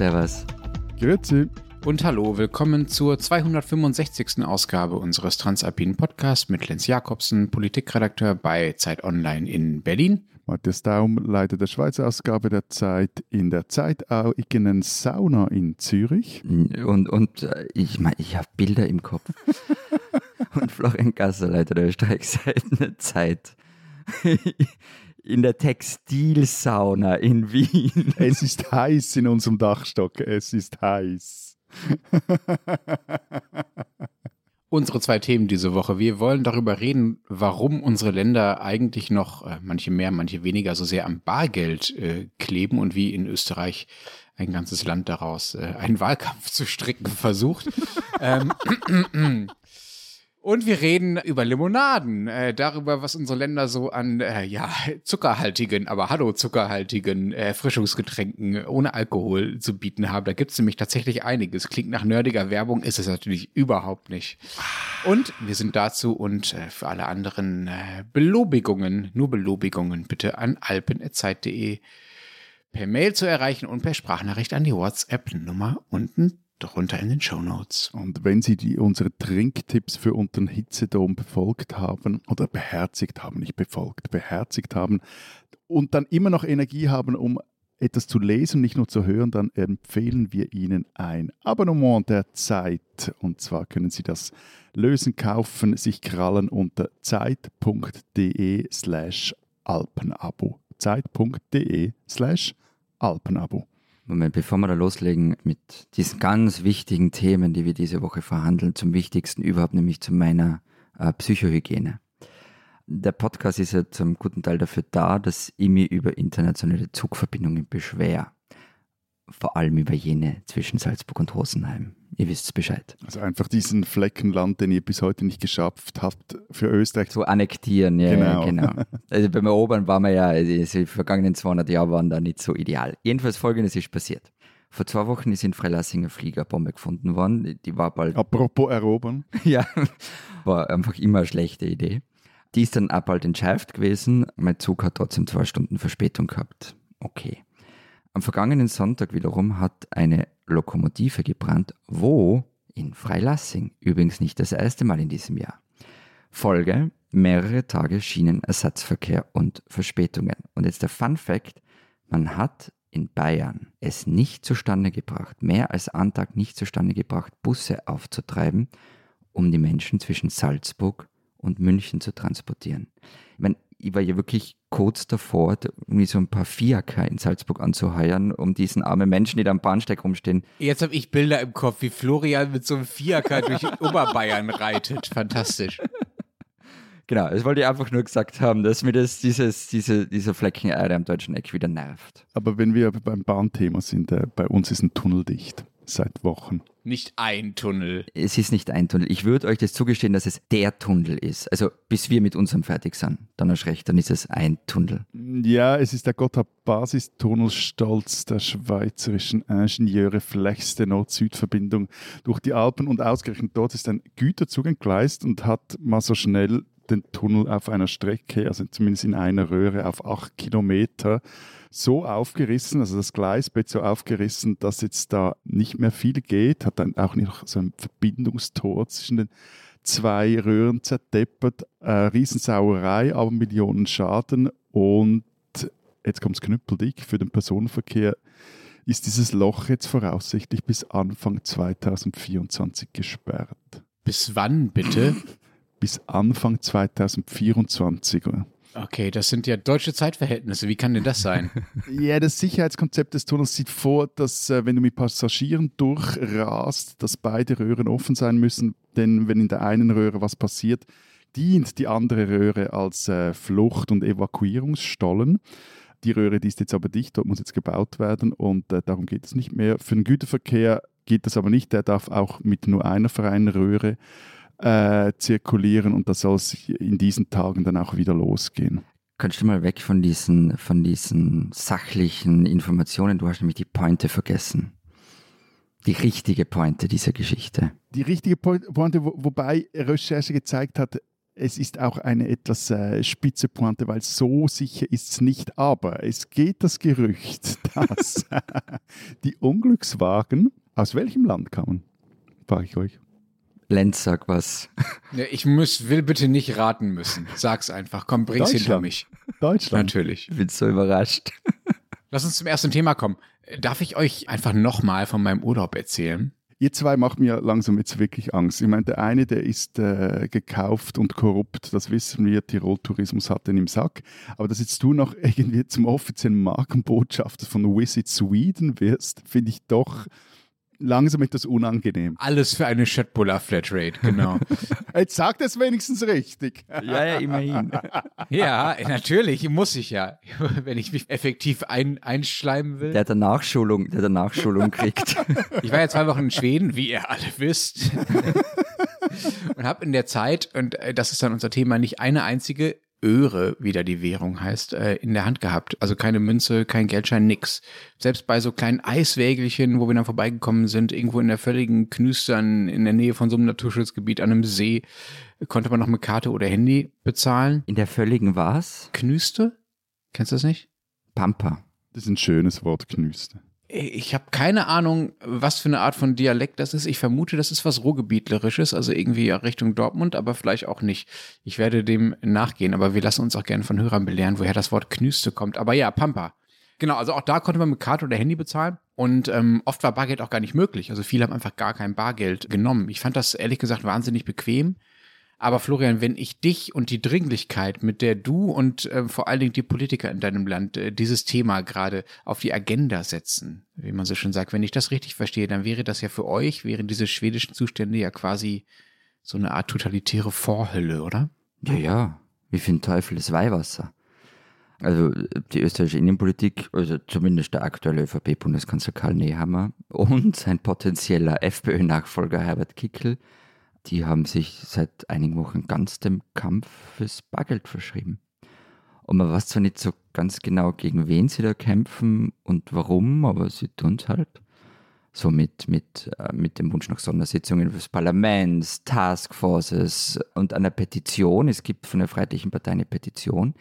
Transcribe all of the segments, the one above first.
Servus. Grüezi. Und hallo, willkommen zur 265. Ausgabe unseres Transalpinen Podcasts mit Lenz Jakobsen, Politikredakteur bei Zeit Online in Berlin. Matthias Daum, Leiter der Schweizer Ausgabe der Zeit in der Zeit auch in Sauna in Zürich. Und, und äh, ich meine, ich habe Bilder im Kopf. und Florian Gasser, Leiter der Österreichseite Zeit. In der Textilsauna in Wien. Es ist heiß in unserem Dachstock. Es ist heiß. Unsere zwei Themen diese Woche. Wir wollen darüber reden, warum unsere Länder eigentlich noch, äh, manche mehr, manche weniger, so sehr am Bargeld äh, kleben und wie in Österreich ein ganzes Land daraus äh, einen Wahlkampf zu stricken versucht. ähm, Und wir reden über Limonaden, äh, darüber, was unsere Länder so an äh, ja, zuckerhaltigen, aber hallo zuckerhaltigen äh, Erfrischungsgetränken ohne Alkohol zu bieten haben. Da gibt es nämlich tatsächlich einiges. Klingt nach nerdiger Werbung, ist es natürlich überhaupt nicht. Und wir sind dazu und äh, für alle anderen äh, Belobigungen, nur Belobigungen bitte an alpen.zeit.de per Mail zu erreichen und per Sprachnachricht an die WhatsApp-Nummer unten darunter in den Show Notes. Und wenn Sie die, unsere Trinktipps für unseren Hitzedom befolgt haben oder beherzigt haben, nicht befolgt, beherzigt haben und dann immer noch Energie haben, um etwas zu lesen, nicht nur zu hören, dann empfehlen wir Ihnen ein Abonnement der Zeit. Und zwar können Sie das lösen, kaufen, sich krallen unter zeit.de slash Alpenabo. Zeit.de slash Alpenabo. Moment, bevor wir da loslegen mit diesen ganz wichtigen Themen, die wir diese Woche verhandeln, zum wichtigsten überhaupt, nämlich zu meiner äh, Psychohygiene. Der Podcast ist ja zum guten Teil dafür da, dass ich mich über internationale Zugverbindungen beschwer. Vor allem über jene zwischen Salzburg und Rosenheim. Ihr wisst Bescheid. Also einfach diesen Fleckenland, den ihr bis heute nicht geschafft habt, für Österreich zu annektieren. Ja, genau. Ja, genau. Also beim Erobern waren wir ja, also die vergangenen 200 Jahre waren da nicht so ideal. Jedenfalls folgendes ist passiert. Vor zwei Wochen ist in Freilassinger Fliegerbombe gefunden worden. Die war bald. Apropos erobern. ja, war einfach immer eine schlechte Idee. Die ist dann auch bald entschärft gewesen. Mein Zug hat trotzdem zwei Stunden Verspätung gehabt. Okay. Am vergangenen Sonntag wiederum hat eine Lokomotive gebrannt, wo in Freilassing, übrigens nicht das erste Mal in diesem Jahr. Folge mehrere Tage Schienenersatzverkehr und Verspätungen. Und jetzt der Fun Fact, man hat in Bayern es nicht zustande gebracht, mehr als einen Tag nicht zustande gebracht, Busse aufzutreiben, um die Menschen zwischen Salzburg und München zu transportieren. Ich meine, ich war ja wirklich kurz davor, irgendwie so ein paar Fiaker in Salzburg anzuheuern, um diesen armen Menschen, die da am Bahnsteig rumstehen. Jetzt habe ich Bilder im Kopf, wie Florian mit so einem Fiaker durch Oberbayern reitet. Fantastisch. Genau, das wollte ich einfach nur gesagt haben, dass mir das, dieses, diese, dieser Flecken Erde am deutschen Eck wieder nervt. Aber wenn wir beim Bahnthema sind, äh, bei uns ist ein Tunnel dicht seit Wochen. Nicht ein Tunnel. Es ist nicht ein Tunnel. Ich würde euch das zugestehen, dass es der Tunnel ist. Also bis wir mit unserem fertig sind. Dann hast recht, dann ist es ein Tunnel. Ja, es ist der Gotthard-Basistunnel stolz der schweizerischen Ingenieure flächste Nord-Süd-Verbindung durch die Alpen und ausgerechnet dort ist ein Güterzug entgleist und hat mal so schnell den Tunnel auf einer Strecke, also zumindest in einer Röhre auf acht Kilometer, so aufgerissen, also das Gleisbett so aufgerissen, dass jetzt da nicht mehr viel geht, hat dann auch noch so ein Verbindungstor zwischen den zwei Röhren zerdeppert, äh, Riesensauerei, aber Millionen Schaden und jetzt kommt es knüppeldick für den Personenverkehr ist dieses Loch jetzt voraussichtlich bis Anfang 2024 gesperrt. Bis wann bitte? bis Anfang 2024. Okay, das sind ja deutsche Zeitverhältnisse. Wie kann denn das sein? ja, das Sicherheitskonzept des Tunnels sieht vor, dass äh, wenn du mit Passagieren durchrast, dass beide Röhren offen sein müssen, denn wenn in der einen Röhre was passiert, dient die andere Röhre als äh, Flucht- und Evakuierungsstollen. Die Röhre, die ist jetzt aber dicht, dort muss jetzt gebaut werden und äh, darum geht es nicht mehr. Für den Güterverkehr geht das aber nicht, der darf auch mit nur einer freien Röhre äh, zirkulieren und das soll es in diesen Tagen dann auch wieder losgehen. Kannst du mal weg von diesen, von diesen sachlichen Informationen? Du hast nämlich die Pointe vergessen. Die richtige Pointe dieser Geschichte. Die richtige Pointe, wo, wobei Recherche gezeigt hat, es ist auch eine etwas äh, spitze Pointe, weil so sicher ist es nicht. Aber es geht das Gerücht, dass die Unglückswagen aus welchem Land kamen? Frage ich euch. Lenz, sag was. Ja, ich muss, will bitte nicht raten müssen. Sag's einfach. Komm, bring's hinter mich. Deutschland. Natürlich. Ich bin so überrascht. Lass uns zum ersten Thema kommen. Darf ich euch einfach nochmal von meinem Urlaub erzählen? Ihr zwei macht mir langsam jetzt wirklich Angst. Ich meine, der eine, der ist äh, gekauft und korrupt, das wissen wir, Tirol Tourismus hat den im Sack. Aber dass jetzt du noch irgendwie zum offiziellen Markenbotschafter von Visit Sweden wirst, finde ich doch langsam etwas unangenehm. Alles für eine Schöttbuller Flatrate, genau. Jetzt sagt es wenigstens richtig. Ja, ja, immerhin. ja, natürlich, muss ich ja. Wenn ich mich effektiv ein, einschleimen will. Der der Nachschulung, der der Nachschulung kriegt. Ich war ja zwei Wochen in Schweden, wie ihr alle wisst. und habe in der Zeit, und äh, das ist dann unser Thema, nicht eine einzige Öre, wie da die Währung heißt, äh, in der Hand gehabt. Also keine Münze, kein Geldschein, nix. Selbst bei so kleinen Eiswägelchen, wo wir dann vorbeigekommen sind, irgendwo in der völligen Knüstern in der Nähe von so einem Naturschutzgebiet an einem See, konnte man noch mit Karte oder Handy bezahlen. In der völligen was? Knüste? Kennst du das nicht? Pampa. Das ist ein schönes Wort, Knüste. Ich habe keine Ahnung, was für eine Art von Dialekt das ist. Ich vermute, das ist was Ruhrgebietlerisches, also irgendwie Richtung Dortmund, aber vielleicht auch nicht. Ich werde dem nachgehen, aber wir lassen uns auch gerne von Hörern belehren, woher das Wort Knüste kommt. Aber ja, Pampa. Genau, also auch da konnte man mit Karte oder Handy bezahlen und ähm, oft war Bargeld auch gar nicht möglich. Also viele haben einfach gar kein Bargeld genommen. Ich fand das ehrlich gesagt wahnsinnig bequem. Aber Florian, wenn ich dich und die Dringlichkeit, mit der du und äh, vor allen Dingen die Politiker in deinem Land äh, dieses Thema gerade auf die Agenda setzen, wie man so schön sagt, wenn ich das richtig verstehe, dann wäre das ja für euch, wären diese schwedischen Zustände ja quasi so eine Art totalitäre Vorhölle, oder? Ja, ja. Wie viel Teufel ist Weihwasser? Also die österreichische Innenpolitik, also zumindest der aktuelle ÖVP-Bundeskanzler Karl Nehammer und sein potenzieller FPÖ-Nachfolger Herbert Kickel die haben sich seit einigen Wochen ganz dem Kampf fürs Bargeld verschrieben. Und man weiß zwar nicht so ganz genau, gegen wen sie da kämpfen und warum, aber sie tun es halt. So mit, mit, äh, mit dem Wunsch nach Sondersitzungen des Parlaments, Taskforces und einer Petition. Es gibt von der Freiheitlichen Partei eine Petition,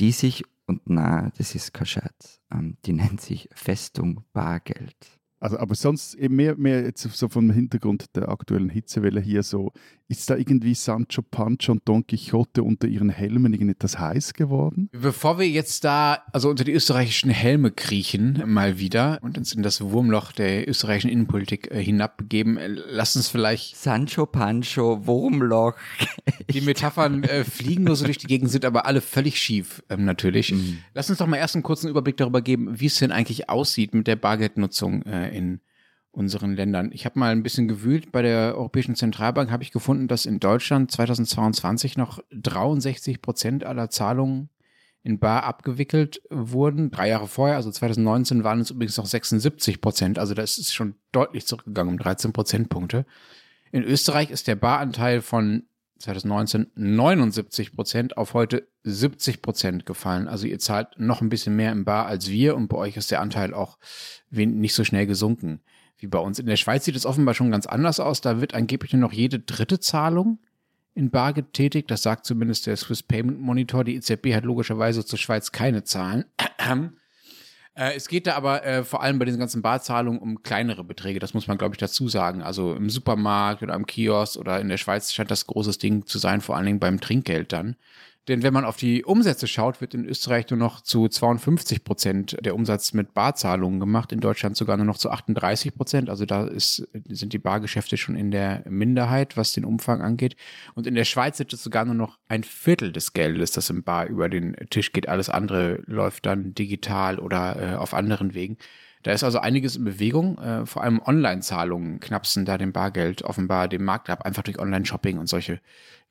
die sich, und na, das ist kein Scherz, ähm, die nennt sich Festung Bargeld. Also, aber sonst eben mehr, mehr jetzt so vom Hintergrund der aktuellen Hitzewelle hier so, ist da irgendwie Sancho Pancho und Don Quixote unter ihren Helmen irgendetwas heiß geworden? Bevor wir jetzt da, also unter die österreichischen Helme kriechen, mal wieder und uns in das Wurmloch der österreichischen Innenpolitik äh, hinabbegeben, äh, lass uns vielleicht. Sancho Pancho, Wurmloch. Die Metaphern äh, fliegen nur so durch die Gegend, sind aber alle völlig schief, ähm, natürlich. Mhm. Lass uns doch mal erst einen kurzen Überblick darüber geben, wie es denn eigentlich aussieht mit der Bargeldnutzung äh, in unseren Ländern. Ich habe mal ein bisschen gewühlt. Bei der Europäischen Zentralbank habe ich gefunden, dass in Deutschland 2022 noch 63 Prozent aller Zahlungen in Bar abgewickelt wurden. Drei Jahre vorher, also 2019, waren es übrigens noch 76 Prozent. Also das ist schon deutlich zurückgegangen um 13 Prozentpunkte. In Österreich ist der Baranteil von 2019 79 Prozent auf heute 70 Prozent gefallen. Also ihr zahlt noch ein bisschen mehr im Bar als wir und bei euch ist der Anteil auch nicht so schnell gesunken wie bei uns. In der Schweiz sieht es offenbar schon ganz anders aus. Da wird angeblich nur noch jede dritte Zahlung in Bar getätigt. Das sagt zumindest der Swiss Payment Monitor. Die EZB hat logischerweise zur Schweiz keine Zahlen. Äh, es geht da aber äh, vor allem bei diesen ganzen Barzahlungen um kleinere Beträge. Das muss man, glaube ich, dazu sagen. Also im Supermarkt oder am Kiosk oder in der Schweiz scheint das großes Ding zu sein, vor allen Dingen beim Trinkgeld dann. Denn wenn man auf die Umsätze schaut, wird in Österreich nur noch zu 52 Prozent der Umsatz mit Barzahlungen gemacht, in Deutschland sogar nur noch zu 38 Prozent. Also da ist, sind die Bargeschäfte schon in der Minderheit, was den Umfang angeht. Und in der Schweiz sind es sogar nur noch ein Viertel des Geldes, das im Bar über den Tisch geht. Alles andere läuft dann digital oder äh, auf anderen Wegen. Da ist also einiges in Bewegung. Äh, vor allem Online-Zahlungen knapsen da dem Bargeld offenbar dem Markt ab, einfach durch Online-Shopping und solche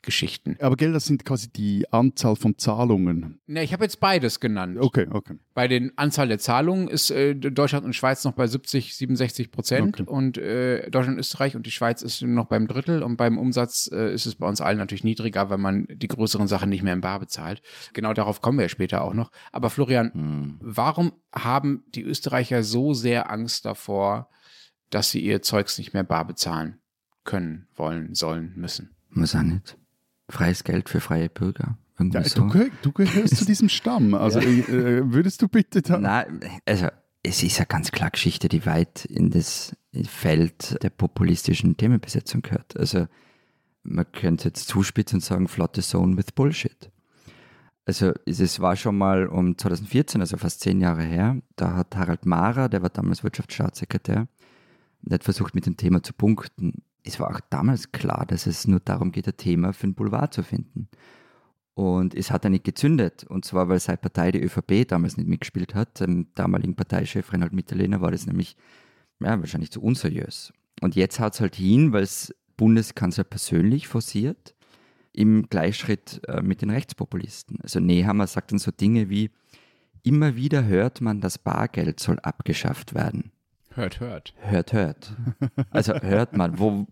Geschichten. Aber Geld, das sind quasi die Anzahl von Zahlungen. Ne, ich habe jetzt beides genannt. Okay, okay. Bei den Anzahl der Zahlungen ist äh, Deutschland und Schweiz noch bei 70, 67 Prozent okay. und äh, Deutschland, Österreich und die Schweiz ist noch beim Drittel und beim Umsatz äh, ist es bei uns allen natürlich niedriger, weil man die größeren Sachen nicht mehr im Bar bezahlt. Genau darauf kommen wir ja später auch noch. Aber Florian, hm. warum haben die Österreicher so sehr Angst davor, dass sie ihr Zeugs nicht mehr bar bezahlen können, wollen, sollen, müssen? Muss auch nicht Freies Geld für freie Bürger. Ja, so. du, du gehörst zu diesem Stamm. Also äh, würdest du bitte da. Nein, also es ist ja ganz klar Geschichte, die weit in das Feld der populistischen Themenbesetzung gehört. Also man könnte jetzt zuspitzen und sagen, flotte Zone with Bullshit. Also es es war schon mal um 2014, also fast zehn Jahre her, da hat Harald Mara, der war damals Wirtschaftsstaatssekretär, der hat versucht mit dem Thema zu punkten. Es war auch damals klar, dass es nur darum geht, ein Thema für den Boulevard zu finden. Und es hat er nicht gezündet. Und zwar, weil seine Partei, die ÖVP, damals nicht mitgespielt hat. Dem damaligen Parteichef Reinhard Mitterlehner war das nämlich ja, wahrscheinlich zu unseriös. Und jetzt haut es halt hin, weil es Bundeskanzler persönlich forciert, im Gleichschritt äh, mit den Rechtspopulisten. Also Nehammer sagt dann so Dinge wie, immer wieder hört man, das Bargeld soll abgeschafft werden. Hört, hört. Hört, hört. Also hört man, wo.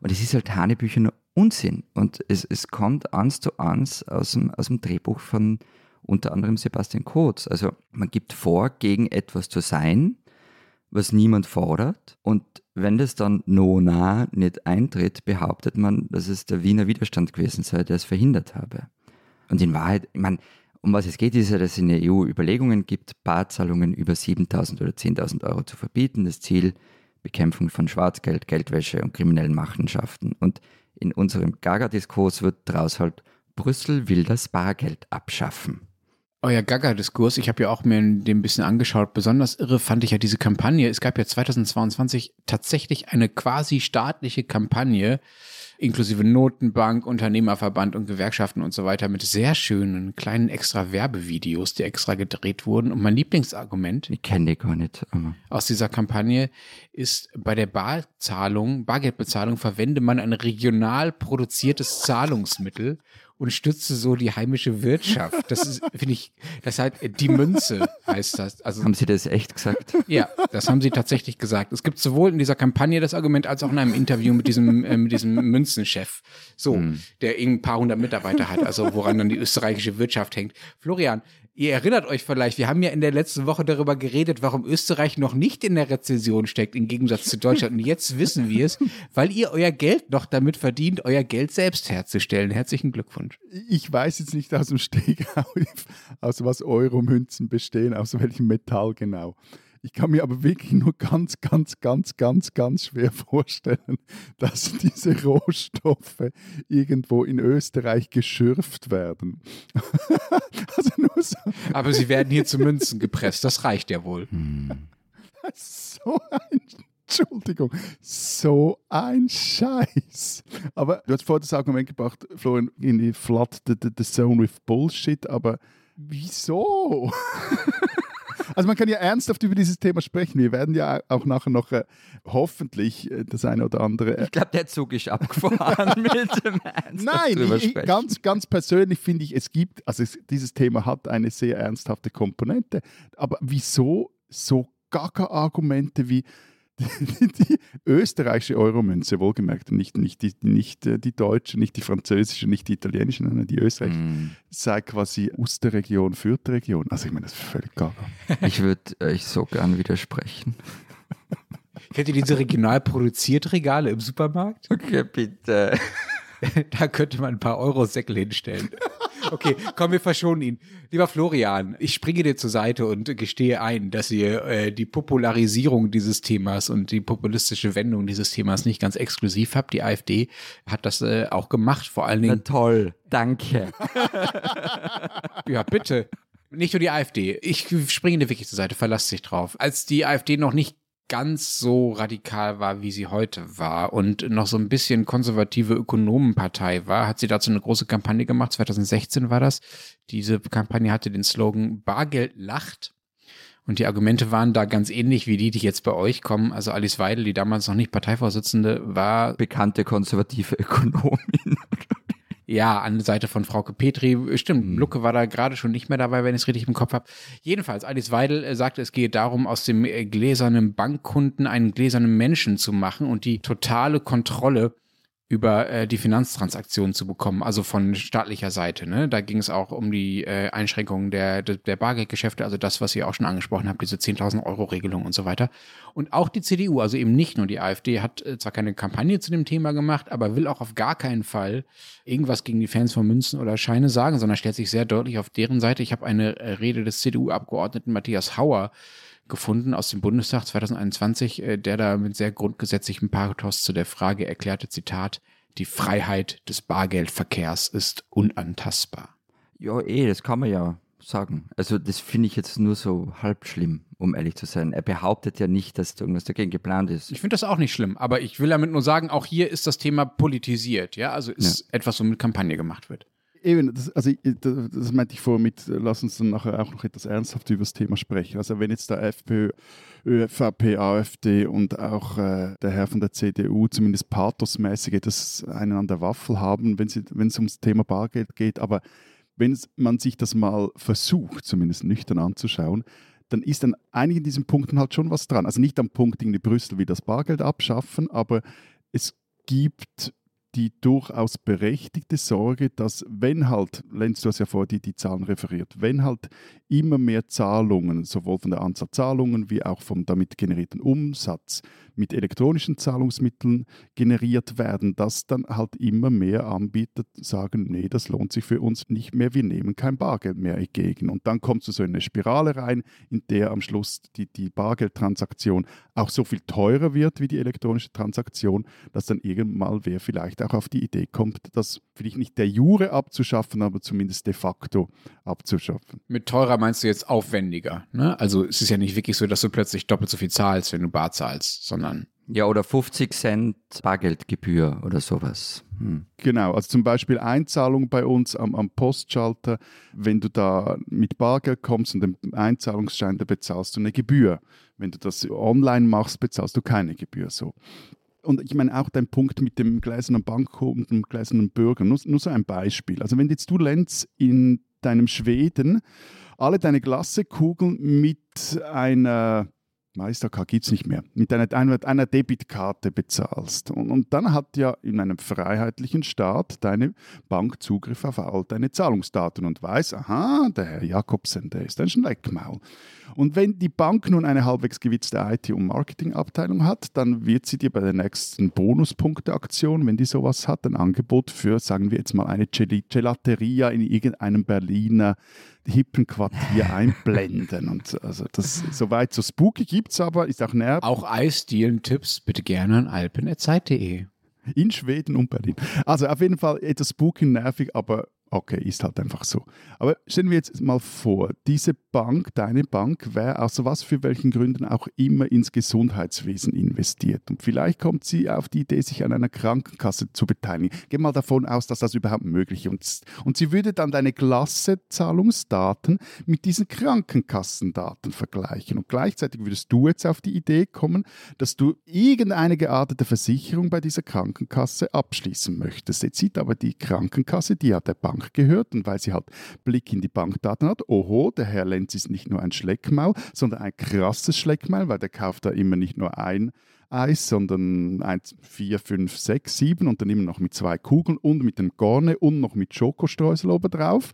Und es ist halt Hanebücher Unsinn. Und es, es kommt eins zu eins aus dem, aus dem Drehbuch von unter anderem Sebastian Kurz. Also man gibt vor, gegen etwas zu sein, was niemand fordert. Und wenn das dann no nah nicht eintritt, behauptet man, dass es der Wiener Widerstand gewesen sei, der es verhindert habe. Und in Wahrheit, ich meine, um was es geht, ist ja, dass es in der EU Überlegungen gibt, Barzahlungen über 7.000 oder 10.000 Euro zu verbieten. Das Ziel, Bekämpfung von Schwarzgeld, Geldwäsche und kriminellen Machenschaften. Und in unserem Gaga-Diskurs wird daraus halt, Brüssel will das Bargeld abschaffen. Euer Gaga-Diskurs, ich habe ja auch mir den ein bisschen angeschaut. Besonders irre fand ich ja diese Kampagne. Es gab ja 2022 tatsächlich eine quasi staatliche Kampagne, inklusive Notenbank, Unternehmerverband und Gewerkschaften und so weiter, mit sehr schönen kleinen extra Werbevideos, die extra gedreht wurden. Und mein Lieblingsargument Ich kenne die gar nicht. Aber aus dieser Kampagne ist, bei der Barzahlung, Bargeldbezahlung verwende man ein regional produziertes Zahlungsmittel und stütze so die heimische Wirtschaft. Das ist, finde ich, das halt die Münze heißt das. Also haben Sie das echt gesagt? ja, das haben sie tatsächlich gesagt. Es gibt sowohl in dieser Kampagne das Argument als auch in einem Interview mit diesem, äh, mit diesem Münzenchef, so, der ein paar hundert Mitarbeiter hat, also woran dann die österreichische Wirtschaft hängt. Florian, ihr erinnert euch vielleicht, wir haben ja in der letzten Woche darüber geredet, warum Österreich noch nicht in der Rezession steckt, im Gegensatz zu Deutschland. Und jetzt wissen wir es, weil ihr euer Geld noch damit verdient, euer Geld selbst herzustellen. Herzlichen Glückwunsch. Ich weiß jetzt nicht aus dem Stegreif, aus was Euromünzen bestehen, aus welchem Metall genau. Ich kann mir aber wirklich nur ganz, ganz, ganz, ganz, ganz schwer vorstellen, dass diese Rohstoffe irgendwo in Österreich geschürft werden. also nur so, Aber sie werden hier zu Münzen gepresst, das reicht ja wohl. so ein, Entschuldigung, so ein Scheiß. Aber du hast vorhin das Argument gebracht, Florian, in die flood the, the, the zone with Bullshit, aber wieso? Also man kann ja ernsthaft über dieses Thema sprechen. Wir werden ja auch nachher noch äh, hoffentlich äh, das eine oder andere. Äh, Ich glaube, der Zug ist abgefahren mit dem Ernst Nein, ich, ganz, ganz persönlich finde ich, es gibt, also es, dieses Thema hat eine sehr ernsthafte Komponente. Aber wieso so Gaga-Argumente wie die, die österreichische Euromünze, wohlgemerkt, nicht, nicht, die, nicht äh, die deutsche, nicht die französische, nicht die italienische, sondern die österreichische, Hm. sei quasi Osterregion, Fürth-Region. Also ich meine, das ist völlig gaga. Ich würde euch so gern widersprechen. Kennt ihr diese regional produziert Regale im Supermarkt? Okay, bitte. Da könnte man ein paar Euro-Säckel hinstellen. Okay, komm, wir verschonen ihn. Lieber Florian, ich springe dir zur Seite und gestehe ein, dass ihr äh, die Popularisierung dieses Themas und die populistische Wendung dieses Themas nicht ganz exklusiv habt. Die AfD hat das äh, auch gemacht, vor allen Na Dingen. toll, danke. Ja, bitte. Nicht nur die AfD. Ich springe dir wirklich zur Seite, verlass dich drauf. Als die AfD noch nicht ganz so radikal war, wie sie heute war und noch so ein bisschen konservative Ökonomenpartei war, hat sie dazu eine große Kampagne gemacht. 2016 war das. Diese Kampagne hatte den Slogan Bargeld lacht. Und die Argumente waren da ganz ähnlich wie die, die jetzt bei euch kommen. Also Alice Weidel, die damals noch nicht Parteivorsitzende war, Bekannte konservative Ökonomin. Ja, an der Seite von Frauke Petri. Stimmt, Lucke war da gerade schon nicht mehr dabei, wenn ich es richtig im Kopf habe. Jedenfalls, Alice Weidel äh, sagte, es gehe darum, aus dem äh, gläsernen Bankkunden einen gläsernen Menschen zu machen und die totale Kontrolle über äh, die Finanztransaktionen zu bekommen, also von staatlicher Seite. Ne? Da ging es auch um die äh, Einschränkungen der, der, der Bargeldgeschäfte, also das, was ihr auch schon angesprochen habt, diese 10.000 Euro Regelung und so weiter. Und auch die CDU, also eben nicht nur die AfD, hat äh, zwar keine Kampagne zu dem Thema gemacht, aber will auch auf gar keinen Fall irgendwas gegen die Fans von Münzen oder Scheine sagen, sondern stellt sich sehr deutlich auf deren Seite. Ich habe eine äh, Rede des CDU-Abgeordneten Matthias Hauer gefunden aus dem Bundestag 2021, äh, der da mit sehr grundgesetzlichem Pathos zu der Frage erklärte, Zitat, die Freiheit des Bargeldverkehrs ist unantastbar. Ja, eh, das kann man ja sagen. Also das finde ich jetzt nur so halb schlimm, um ehrlich zu sein. Er behauptet ja nicht, dass irgendwas dagegen geplant ist. Ich finde das auch nicht schlimm, aber ich will damit nur sagen, auch hier ist das Thema politisiert, ja, also ist ja. etwas, womit Kampagne gemacht wird. Eben, das, also das, meinte ich vorher mit, lass uns dann nachher auch noch etwas ernsthaft über das Thema sprechen. Also wenn jetzt der FPÖ, ÖVP, AfD und auch äh, der Herr von der CDU zumindest pathosmäßig etwas einen an der Waffel haben, wenn, wenn es ums Thema Bargeld geht, aber wenn man sich das mal versucht, zumindest nüchtern anzuschauen, dann ist an einigen diesen Punkten halt schon was dran. Also nicht am Punkt irgendwie Brüssel wie das Bargeld abschaffen, aber es gibt die durchaus berechtigte Sorge, dass wenn halt, Lenz, du hast ja vorher die, die Zahlen referiert, wenn halt immer mehr Zahlungen, sowohl von der Anzahl Zahlungen wie auch vom damit generierten Umsatz mit elektronischen Zahlungsmitteln generiert werden, dass dann halt immer mehr Anbieter sagen, nee, das lohnt sich für uns nicht mehr, wir nehmen kein Bargeld mehr entgegen. Und dann kommt so eine Spirale rein, in der am Schluss die, die Bargeldtransaktion auch so viel teurer wird wie die elektronische Transaktion, dass dann irgendwann mal wer vielleicht auch auf die Idee kommt, das vielleicht nicht der Jure abzuschaffen, aber zumindest de facto abzuschaffen. Mit teurer meinst du jetzt aufwendiger. Ne? Also es ist ja nicht wirklich so, dass du plötzlich doppelt so viel zahlst, wenn du bar zahlst, sondern sondern. Ja, oder 50 Cent Bargeldgebühr oder sowas. Hm. Genau, also zum Beispiel Einzahlung bei uns am, am Postschalter, wenn du da mit Bargeld kommst und den Einzahlungsschein, da bezahlst du eine Gebühr. Wenn du das online machst, bezahlst du keine Gebühr so. Und ich meine auch dein Punkt mit dem gläsernen Bankhof und dem gläsernen Bürger, nur, nur so ein Beispiel. Also wenn jetzt du, Lenz, in deinem Schweden alle deine Glassekugeln mit einer Meistercard gibt es nicht mehr, mit einer, einer, einer Debitkarte bezahlst. Und, und, dann hat ja in einem freiheitlichen Staat deine Bank Zugriff auf all deine Zahlungsdaten und weiß, aha, der Herr Jakobsen, der ist ein Schleckmaul. Und wenn die Bank nun eine halbwegs gewitzte IT- und Marketingabteilung hat, dann wird sie dir bei der nächsten Bonuspunkteaktion, wenn die sowas hat, ein Angebot für, sagen wir jetzt mal, eine Gelateria in irgendeinem Berliner hippen Quartier einblenden. Und also das soweit so spooky gibt es aber, ist auch nervig. Auch Eisdielen-Tipps bitte gerne an alpen.zeit.de. In Schweden und Berlin. Also auf jeden Fall etwas spooky nervig, aber Okay, ist halt einfach so. Aber stellen wir jetzt mal vor, diese Bank, deine Bank, wäre aus was für welchen Gründen auch immer ins Gesundheitswesen investiert. Und vielleicht kommt sie auf die Idee, sich an einer Krankenkasse zu beteiligen. Geh mal davon aus, dass das überhaupt möglich ist. Und sie würde dann deine Klassezahlungsdaten mit diesen Krankenkassendaten vergleichen. Und gleichzeitig würdest du jetzt auf die Idee kommen, dass du irgendeine geartete Versicherung bei dieser Krankenkasse abschließen möchtest. Jetzt sieht aber die Krankenkasse, die hat der Bank Bank gehört und weil sie halt Blick in die Bankdaten hat, oho, der Herr Lenz ist nicht nur ein Schleckmaul, sondern ein krasses Schleckmaul, weil der kauft da immer nicht nur ein Eis, sondern 1, 4, 5, 6, 7 und dann immer noch mit zwei Kugeln und mit dem Gorne und noch mit Schokostreusel oben drauf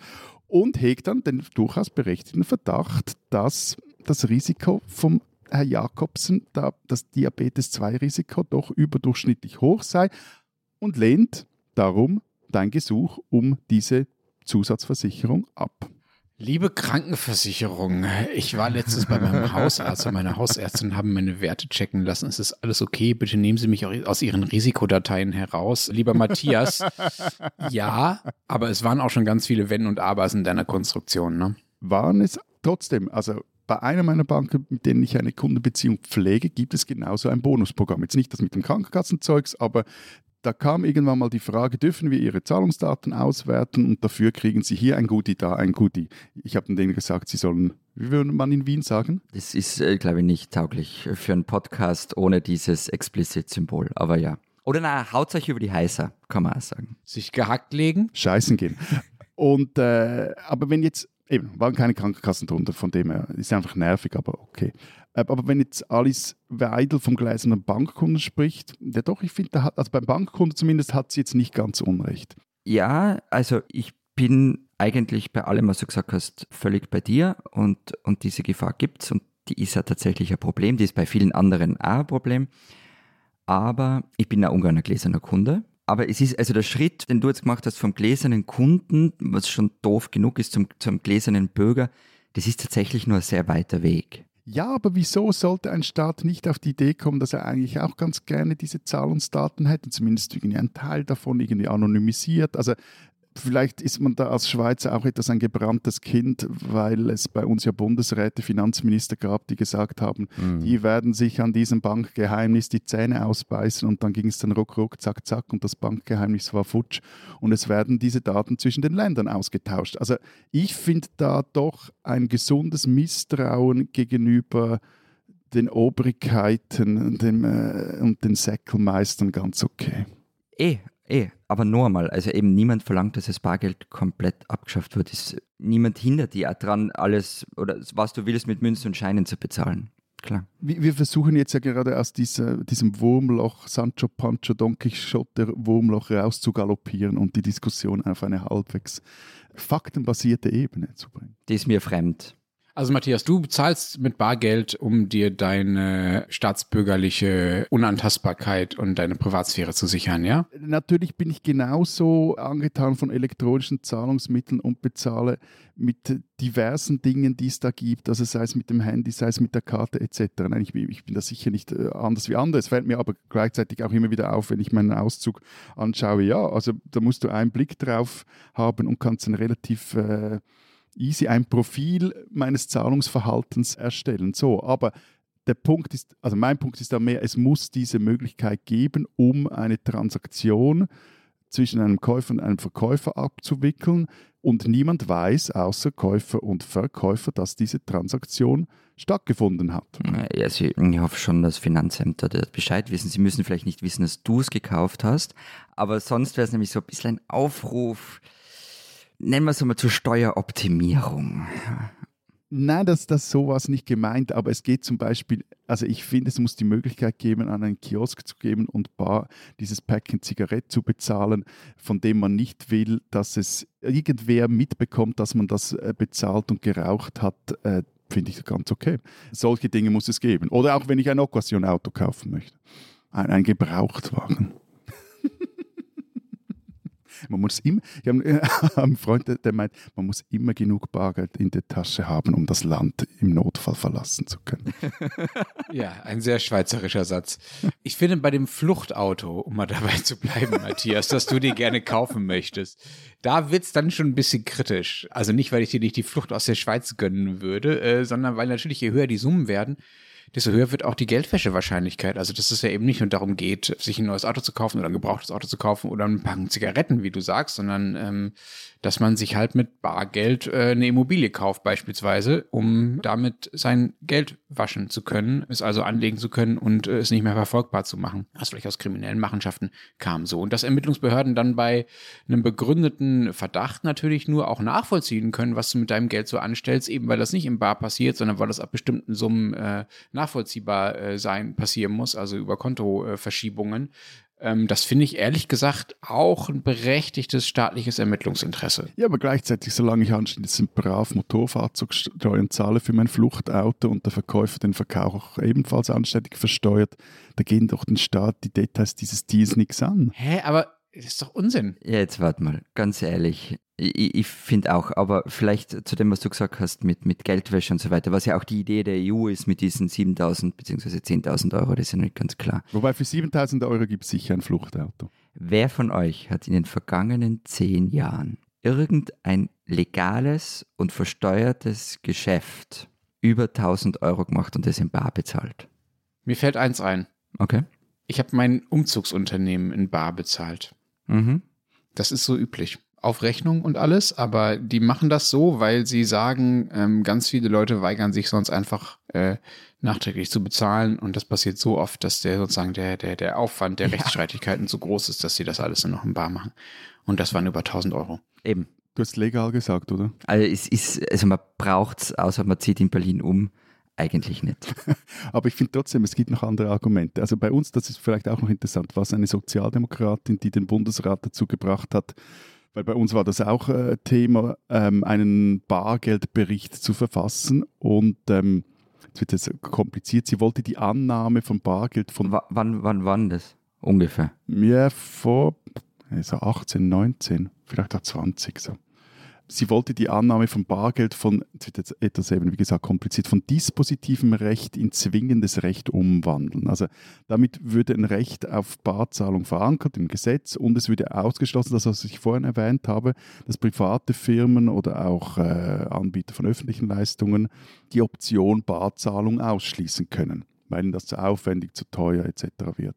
und hegt dann den durchaus berechtigten Verdacht, dass das Risiko vom Herr Jakobsen, da das Diabetes-2-Risiko doch überdurchschnittlich hoch sei und lehnt darum dein Gesuch um diese Zusatzversicherung ab. Liebe Krankenversicherung, ich war letztens bei meinem Hausarzt und meine Hausärztin haben meine Werte checken lassen. Es ist alles okay. Bitte nehmen Sie mich aus Ihren Risikodateien heraus. Lieber Matthias, ja, aber es waren auch schon ganz viele Wenn und Abers in deiner Konstruktion, ne? Waren es trotzdem, also bei einer meiner Banken, mit denen ich eine Kundenbeziehung pflege, gibt es genauso ein Bonusprogramm. Jetzt nicht das mit dem Krankenkassenzeugs, aber da kam irgendwann mal die Frage, dürfen wir Ihre Zahlungsdaten auswerten und dafür kriegen Sie hier ein Goodie, da ein Goodie. Ich habe denen gesagt, Sie sollen, wie würde man in Wien sagen? Das ist, äh, glaube ich, nicht tauglich für einen Podcast ohne dieses Explicit-Symbol, aber ja. Oder na, haut euch über die Heißer, kann man auch sagen. Sich gehackt legen? Scheißen gehen. Und, äh, aber wenn jetzt, eben, waren keine Krankenkassen drunter, von dem her, ist einfach nervig, aber okay. Äh, aber wenn jetzt Alice Weidel vom gläsernen Bankkunden spricht, ja doch, ich finde, also beim Bankkunden zumindest hat sie jetzt nicht ganz unrecht. Ja, also ich bin eigentlich bei allem, was du gesagt hast, völlig bei dir und, und diese Gefahr gibt es und die ist ja tatsächlich ein Problem, die ist bei vielen anderen auch ein Problem. Aber ich bin ja ungern ein gläserner Kunde. Aber es ist also der Schritt, den du jetzt gemacht hast vom gläsernen Kunden, was schon doof genug ist, zum, zum gläsernen Bürger, das ist tatsächlich nur ein sehr weiter Weg. Ja, aber wieso sollte ein Staat nicht auf die Idee kommen, dass er eigentlich auch ganz gerne diese Zahlungsdaten hätte, zumindest irgendwie ein Teil davon irgendwie anonymisiert? Also Vielleicht ist man da als Schweizer auch etwas ein gebranntes Kind, weil es bei uns ja Bundesräte, Finanzminister gab, die gesagt haben, mhm. die werden sich an diesem Bankgeheimnis die Zähne ausbeißen und dann ging es dann ruck, ruck, zack, zack und das Bankgeheimnis war futsch und es werden diese Daten zwischen den Ländern ausgetauscht. Also ich finde da doch ein gesundes Misstrauen gegenüber den Obrigkeiten dem, äh, und den Säckelmeistern ganz okay. Eh, Eh, aber nur einmal, also eben niemand verlangt, dass das Bargeld komplett abgeschafft wird. Es, niemand hindert dich daran, alles oder was du willst mit Münzen und Scheinen zu bezahlen. Klar. Wir versuchen jetzt ja gerade aus dieser, diesem Wurmloch, Sancho Pancho Don Quixote Wurmloch rauszugaloppieren und die Diskussion auf eine halbwegs faktenbasierte Ebene zu bringen. Die ist mir fremd. Also Matthias, du bezahlst mit Bargeld, um dir deine staatsbürgerliche Unantastbarkeit und deine Privatsphäre zu sichern, ja? Natürlich bin ich genauso angetan von elektronischen Zahlungsmitteln und bezahle mit diversen Dingen, die es da gibt, also sei es mit dem Handy, sei es mit der Karte etc. Nein, ich, ich bin da sicher nicht äh, anders wie andere. Es fällt mir aber gleichzeitig auch immer wieder auf, wenn ich meinen Auszug anschaue. Ja, also da musst du einen Blick drauf haben und kannst dann relativ... Äh, easy ein Profil meines Zahlungsverhaltens erstellen. So, aber der Punkt ist, also mein Punkt ist da mehr, es muss diese Möglichkeit geben, um eine Transaktion zwischen einem Käufer und einem Verkäufer abzuwickeln und niemand weiß, außer Käufer und Verkäufer, dass diese Transaktion stattgefunden hat. Also ich hoffe schon, dass Finanzämter das Bescheid wissen. Sie müssen vielleicht nicht wissen, dass du es gekauft hast, aber sonst wäre es nämlich so ein bisschen ein Aufruf, nennen wir es mal zur Steueroptimierung. Nein, das ist sowas nicht gemeint, aber es geht zum Beispiel, also ich finde, es muss die Möglichkeit geben, an einen Kiosk zu geben und bar dieses Päckchen Zigarette zu bezahlen, von dem man nicht will, dass es irgendwer mitbekommt, dass man das äh, bezahlt und geraucht hat. Äh, finde ich ganz okay. Solche Dinge muss es geben. Oder auch wenn ich ein Occasion-Auto kaufen möchte. Ein, ein Gebrauchtwagen. Man muss immer, ich habe einen Freund, der meint, man muss immer genug Bargeld in der Tasche haben, um das Land im Notfall verlassen zu können. Ja, ein sehr schweizerischer Satz. Ich finde bei dem Fluchtauto, um mal dabei zu bleiben, Matthias, dass du dir gerne kaufen möchtest, da wird es dann schon ein bisschen kritisch. Also nicht, weil ich dir nicht die Flucht aus der Schweiz gönnen würde, äh, sondern weil natürlich je höher die Summen werden, desto höher wird auch die Geldwäschewahrscheinlichkeit. Also dass es ja eben nicht nur darum geht, sich ein neues Auto zu kaufen oder ein gebrauchtes Auto zu kaufen oder ein paar Zigaretten, wie du sagst, sondern ähm, dass man sich halt mit Bargeld äh, eine Immobilie kauft beispielsweise, um damit sein Geld waschen zu können, es also anlegen zu können und äh, es nicht mehr verfolgbar zu machen, was vielleicht aus kriminellen Machenschaften kam so. Und dass Ermittlungsbehörden dann bei einem begründeten Verdacht natürlich nur auch nachvollziehen können, was du mit deinem Geld so anstellst, eben weil das nicht im Bar passiert, sondern weil das ab bestimmten Summen äh, nachvollziehbar äh, sein passieren muss, also über Kontoverschiebungen, ähm, das finde ich ehrlich gesagt auch ein berechtigtes staatliches Ermittlungsinteresse. Ja, aber gleichzeitig, solange ich anschließend brav Motorfahrzeugsteuern zahle für mein Fluchtauto und der Verkäufer den Verkauf auch ebenfalls anständig versteuert, da gehen doch den Staat die Details dieses Deals nichts an. Hä, aber das ist doch Unsinn. Ja, jetzt warte mal, ganz ehrlich. Ich, ich finde auch, aber vielleicht zu dem, was du gesagt hast mit, mit Geldwäsche und so weiter, was ja auch die Idee der EU ist mit diesen 7.000 bzw. 10.000 Euro, das ist ja nicht ganz klar. Wobei für 7.000 Euro gibt es sicher ein Fluchtauto. Wer von euch hat in den vergangenen zehn Jahren irgendein legales und versteuertes Geschäft über 1.000 Euro gemacht und das in Bar bezahlt? Mir fällt eins ein. Okay. Ich habe mein Umzugsunternehmen in Bar bezahlt. Mhm. Das ist so üblich auf Rechnung und alles, aber die machen das so, weil sie sagen, ähm, ganz viele Leute weigern sich sonst einfach äh, nachträglich zu bezahlen und das passiert so oft, dass der sozusagen der, der, der Aufwand der ja. Rechtsstreitigkeiten so groß ist, dass sie das alles nur noch im Bar machen. Und das waren über 1000 Euro. Eben. Du hast legal gesagt, oder? Also es ist, also man braucht es, außer man zieht in Berlin um, eigentlich nicht. Aber ich finde trotzdem, es gibt noch andere Argumente. Also bei uns, das ist vielleicht auch noch interessant, war es eine Sozialdemokratin, die den Bundesrat dazu gebracht hat, weil bei uns war das auch äh, Thema, ähm, einen Bargeldbericht zu verfassen und ähm, es wird jetzt kompliziert. Sie wollte die Annahme von Bargeld von. W wann, wann wann das? Ungefähr. Ja, vor so 18, 19, vielleicht auch 20 so. Sie wollte die Annahme von Bargeld von, etwas eben, wie gesagt, kompliziert, von dispositivem Recht in zwingendes Recht umwandeln. Also damit würde ein Recht auf Barzahlung verankert im Gesetz und es würde ausgeschlossen, das, was ich vorhin erwähnt habe, dass private Firmen oder auch äh, Anbieter von öffentlichen Leistungen die Option Barzahlung ausschließen können, weil ihnen das zu aufwendig, zu teuer etc. wird.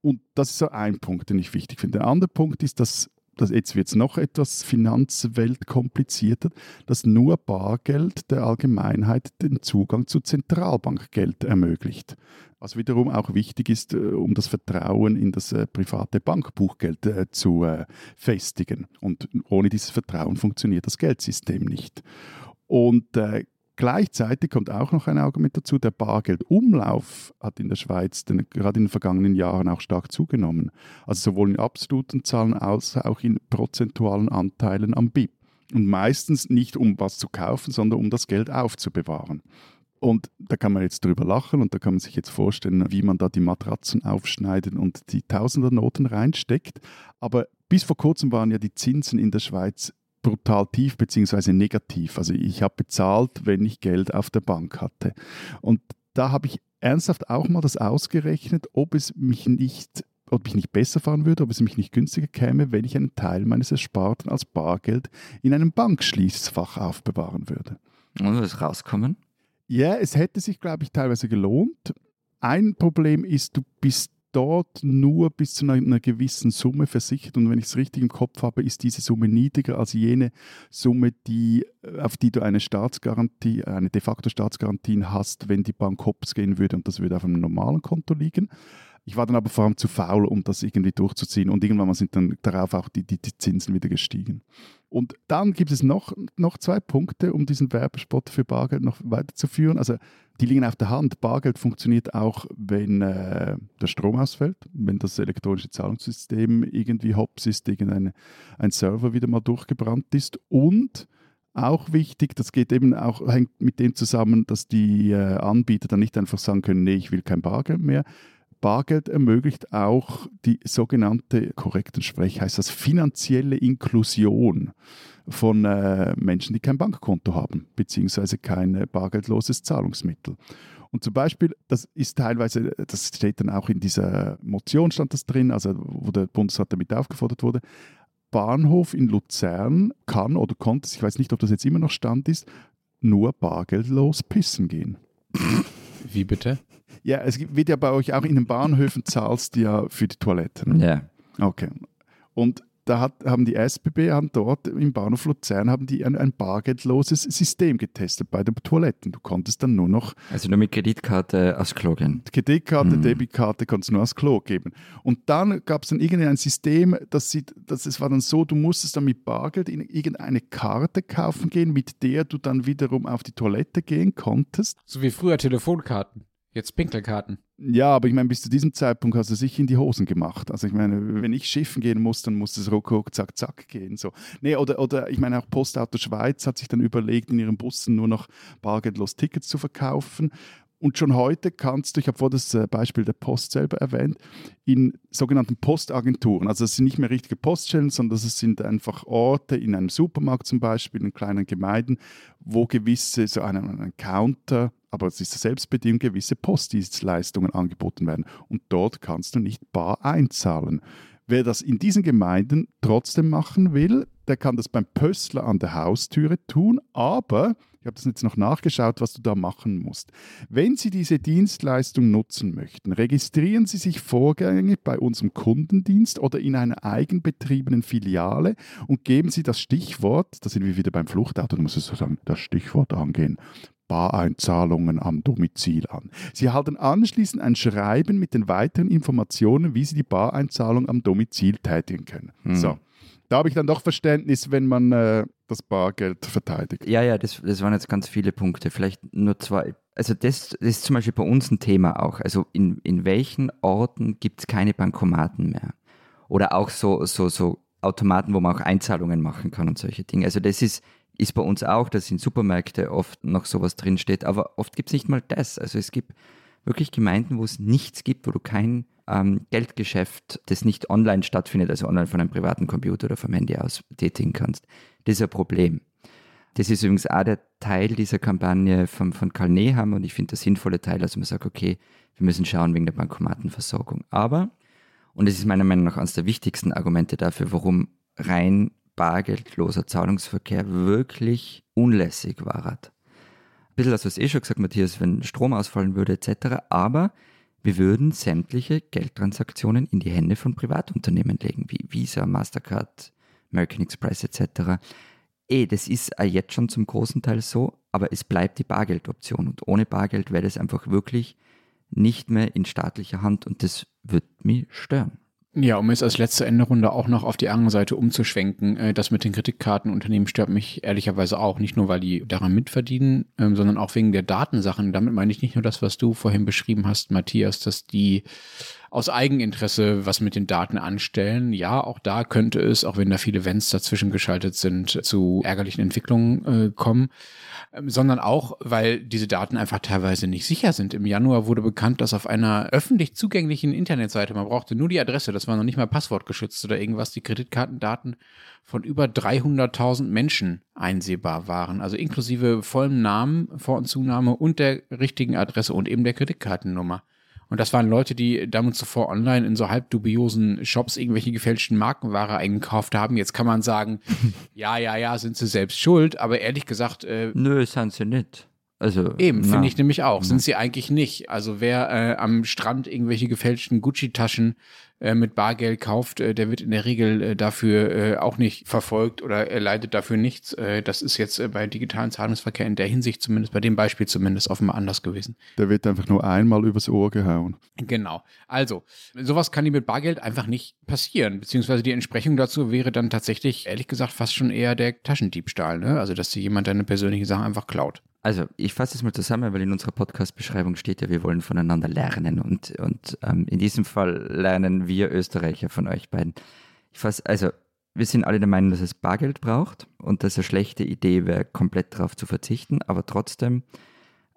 Und das ist so ein Punkt, den ich wichtig finde. Der andere Punkt ist, dass das, jetzt wird es noch etwas Finanzwelt komplizierter, dass nur Bargeld der Allgemeinheit den Zugang zu Zentralbankgeld ermöglicht. Was wiederum auch wichtig ist, äh, um das Vertrauen in das äh, private Bankbuchgeld äh, zu festigen. Und ohne dieses Vertrauen funktioniert das Geldsystem nicht. Und Gleichzeitig kommt auch noch ein Argument dazu, der Bargeldumlauf hat in der Schweiz den, gerade in den vergangenen Jahren auch stark zugenommen. Also sowohl in absoluten Zahlen als auch in prozentualen Anteilen am BIP. Und meistens nicht um was zu kaufen, sondern um das Geld aufzubewahren. Und da kann man jetzt drüber lachen und da kann man sich jetzt vorstellen, wie man da die Matratzen aufschneidet und die Tausendernoten reinsteckt. Aber bis vor kurzem waren ja die Zinsen in der Schweiz brutal tief bzw. negativ. Also ich habe bezahlt, wenn ich Geld auf der Bank hatte. Und da habe ich ernsthaft auch mal das ausgerechnet, ob es mich nicht ob ich nicht besser fahren würde, ob es mich nicht günstiger käme, wenn ich einen Teil meines Ersparten als Bargeld in einem Bankschließfach aufbewahren würde. Und was rauskommen? Ja, es hätte sich, glaube ich, teilweise gelohnt. Ein Problem ist, du bist dort nur bis zu einer, gewissen Summe versichert. Und wenn ich es richtig im Kopf habe, ist diese Summe niedriger als jene Summe, die, äh, auf die du eine Staatsgarantie, eine de facto Staatsgarantie hast, wenn die Bank hops gehen würde und das würde auf einem normalen Konto liegen. Ich war dann aber vor allem zu faul, um das irgendwie durchzuziehen. Und irgendwann sind dann darauf auch die, die, die Zinsen wieder gestiegen. Und dann gibt es noch, noch zwei Punkte, um diesen Werbespot für Bargeld noch weiterzuführen. Also die liegen auf der Hand. Bargeld funktioniert auch, wenn äh, der Strom ausfällt, wenn das elektronische Zahlungssystem irgendwie hops ist, irgendein ein Server wieder mal durchgebrannt ist. Und auch wichtig, das geht eben auch, hängt mit dem zusammen, dass die äh, Anbieter dann nicht einfach sagen können, nee, ich will kein Bargeld mehr. Bargeld ermöglicht auch die sogenannte, korrekten Sprech heißt das, finanzielle Inklusion von äh, Menschen, die kein Bankkonto haben, beziehungsweise kein äh, bargeldloses Zahlungsmittel. Und zum Beispiel, das ist teilweise, das steht dann auch in dieser Motion, stand das drin, also wo der Bundesrat damit aufgefordert wurde, Bahnhof in Luzern kann oder konnte, ich weiß nicht, ob das jetzt immer noch Stand ist, nur bargeldlos pissen gehen. Wie bitte? Ja, es wird ja bei euch auch in den Bahnhöfen zahlst du ja für die Toiletten. Ja. Okay. Und da hat, haben die SBB haben dort im Bahnhof Luzern haben die ein, ein, bargeldloses System getestet bei den Toiletten. Du konntest dann nur noch. Also nur mit Kreditkarte aufs Klo gehen. Kreditkarte, mhm. Debitkarte konntest du nur aufs Klo geben. Und dann gab es dann irgendein System, das, sie, das es war dann so, du musstest dann mit Bargeld in irgendeine Karte kaufen gehen, mit der du dann wiederum auf die Toilette gehen konntest. So wie früher Telefonkarten. Jetzt Pinkelkarten. Ja, aber ich meine, bis zu diesem Zeitpunkt hast du sich in die Hosen gemacht. Also ich meine, wenn ich schiffen gehen muss, dann muss es ruck, ruck, zack, zack gehen. So. Nee, oder, oder ich meine, auch Postauto Schweiz hat sich dann überlegt, in ihren Bussen nur noch bargeldlos Tickets zu verkaufen. Und schon heute kannst du, ich habe vor das äh, Beispiel der Post selber erwähnt, in sogenannten Postagenturen, also das sind nicht mehr richtige Poststellen, sondern das sind einfach Orte in einem Supermarkt zum Beispiel, in kleinen Gemeinden, wo gewisse, so ein, ein Counter aber es ist selbstbedingt gewisse Postdienstleistungen angeboten werden und dort kannst du nicht bar einzahlen. Wer das in diesen Gemeinden trotzdem machen will, der kann das beim Pöstler an der Haustüre tun, aber ich habe das jetzt noch nachgeschaut, was du da machen musst. Wenn Sie diese Dienstleistung nutzen möchten, registrieren Sie sich vorgängig bei unserem Kundendienst oder in einer eigenbetriebenen Filiale und geben Sie das Stichwort, da sind wir wieder beim Fluchtauto, da muss ich so sagen, das Stichwort angehen, Bareinzahlungen am Domizil an. Sie erhalten anschließend ein Schreiben mit den weiteren Informationen, wie Sie die Bareinzahlung am Domizil tätigen können. Mhm. So. Da habe ich dann doch Verständnis, wenn man äh, das Bargeld verteidigt. Ja, ja, das, das waren jetzt ganz viele Punkte. Vielleicht nur zwei. also das, das ist zum Beispiel bei uns ein Thema auch. Also in, in welchen Orten gibt es keine Bankomaten mehr? Oder auch so, so, so Automaten, wo man auch Einzahlungen machen kann und solche Dinge. Also das ist, ist bei uns auch, dass in Supermärkten oft noch sowas drinsteht, aber oft gibt es nicht mal das. Also es gibt wirklich Gemeinden, wo es nichts gibt, wo du kein ähm, Geldgeschäft, das nicht online stattfindet, also online von einem privaten Computer oder vom Handy aus tätigen kannst. Das ist ein Problem. Das ist übrigens auch der Teil dieser Kampagne von, von Karl Neham und ich finde der sinnvolle Teil, also man sagt, okay, wir müssen schauen wegen der Bankomatenversorgung. Aber, und das ist meiner Meinung nach eines der wichtigsten Argumente dafür, warum rein bargeldloser Zahlungsverkehr wirklich unlässig war. Ein bisschen das, was eh schon gesagt, Matthias, wenn Strom ausfallen würde etc., aber wir würden sämtliche Geldtransaktionen in die Hände von Privatunternehmen legen, wie Visa, Mastercard, American Express etc. Eh, das ist jetzt schon zum großen Teil so, aber es bleibt die Bargeldoption und ohne Bargeld wäre das einfach wirklich nicht mehr in staatlicher Hand und das wird mich stören. Ja, um es als letzte Endrunde auch noch auf die andere Seite umzuschwenken, äh, das mit den Kreditkartenunternehmen stört mich ehrlicherweise auch. Nicht nur, weil die daran mitverdienen, ähm, sondern auch wegen der Datensachen. Damit meine ich nicht nur das, was du vorhin beschrieben hast, Matthias, dass die aus Eigeninteresse was mit den Daten anstellen. Ja, auch da könnte es, auch wenn da viele Events dazwischen geschaltet sind, zu ärgerlichen Entwicklungen äh, kommen, ähm, sondern auch, weil diese Daten einfach teilweise nicht sicher sind. Im Januar wurde bekannt, dass auf einer öffentlich zugänglichen Internetseite, man brauchte nur die Adresse, das war noch nicht mal passwortgeschützt oder irgendwas, die Kreditkartendaten von über 300.000 Menschen einsehbar waren. Also inklusive vollem Namen, Vor- und Zunahme und der richtigen Adresse und eben der Kreditkartennummer. Und das waren Leute, die damals zuvor online in so halb dubiosen Shops irgendwelche gefälschten Markenware eingekauft haben. Jetzt kann man sagen, ja, ja, ja, sind sie selbst schuld, aber ehrlich gesagt. Äh, Nö, sind sie nicht. Also, Eben, finde ich nämlich auch. Sind sie eigentlich nicht. Also wer äh, am Strand irgendwelche gefälschten Gucci-Taschen äh, mit Bargeld kauft, äh, der wird in der Regel äh, dafür äh, auch nicht verfolgt oder er leidet dafür nichts. Äh, das ist jetzt äh, bei digitalen Zahlungsverkehr in der Hinsicht zumindest, bei dem Beispiel zumindest offenbar anders gewesen. Der wird einfach nur einmal übers Ohr gehauen. Genau. Also, sowas kann dir mit Bargeld einfach nicht passieren. Beziehungsweise die Entsprechung dazu wäre dann tatsächlich, ehrlich gesagt, fast schon eher der Taschendiebstahl. Ne? Also, dass dir jemand deine persönliche Sache einfach klaut. Also ich fasse es mal zusammen, weil in unserer Podcast-Beschreibung steht ja, wir wollen voneinander lernen und, und ähm, in diesem Fall lernen wir Österreicher von euch beiden. Ich fasse, also wir sind alle der Meinung, dass es Bargeld braucht und dass es eine schlechte Idee wäre, komplett darauf zu verzichten, aber trotzdem,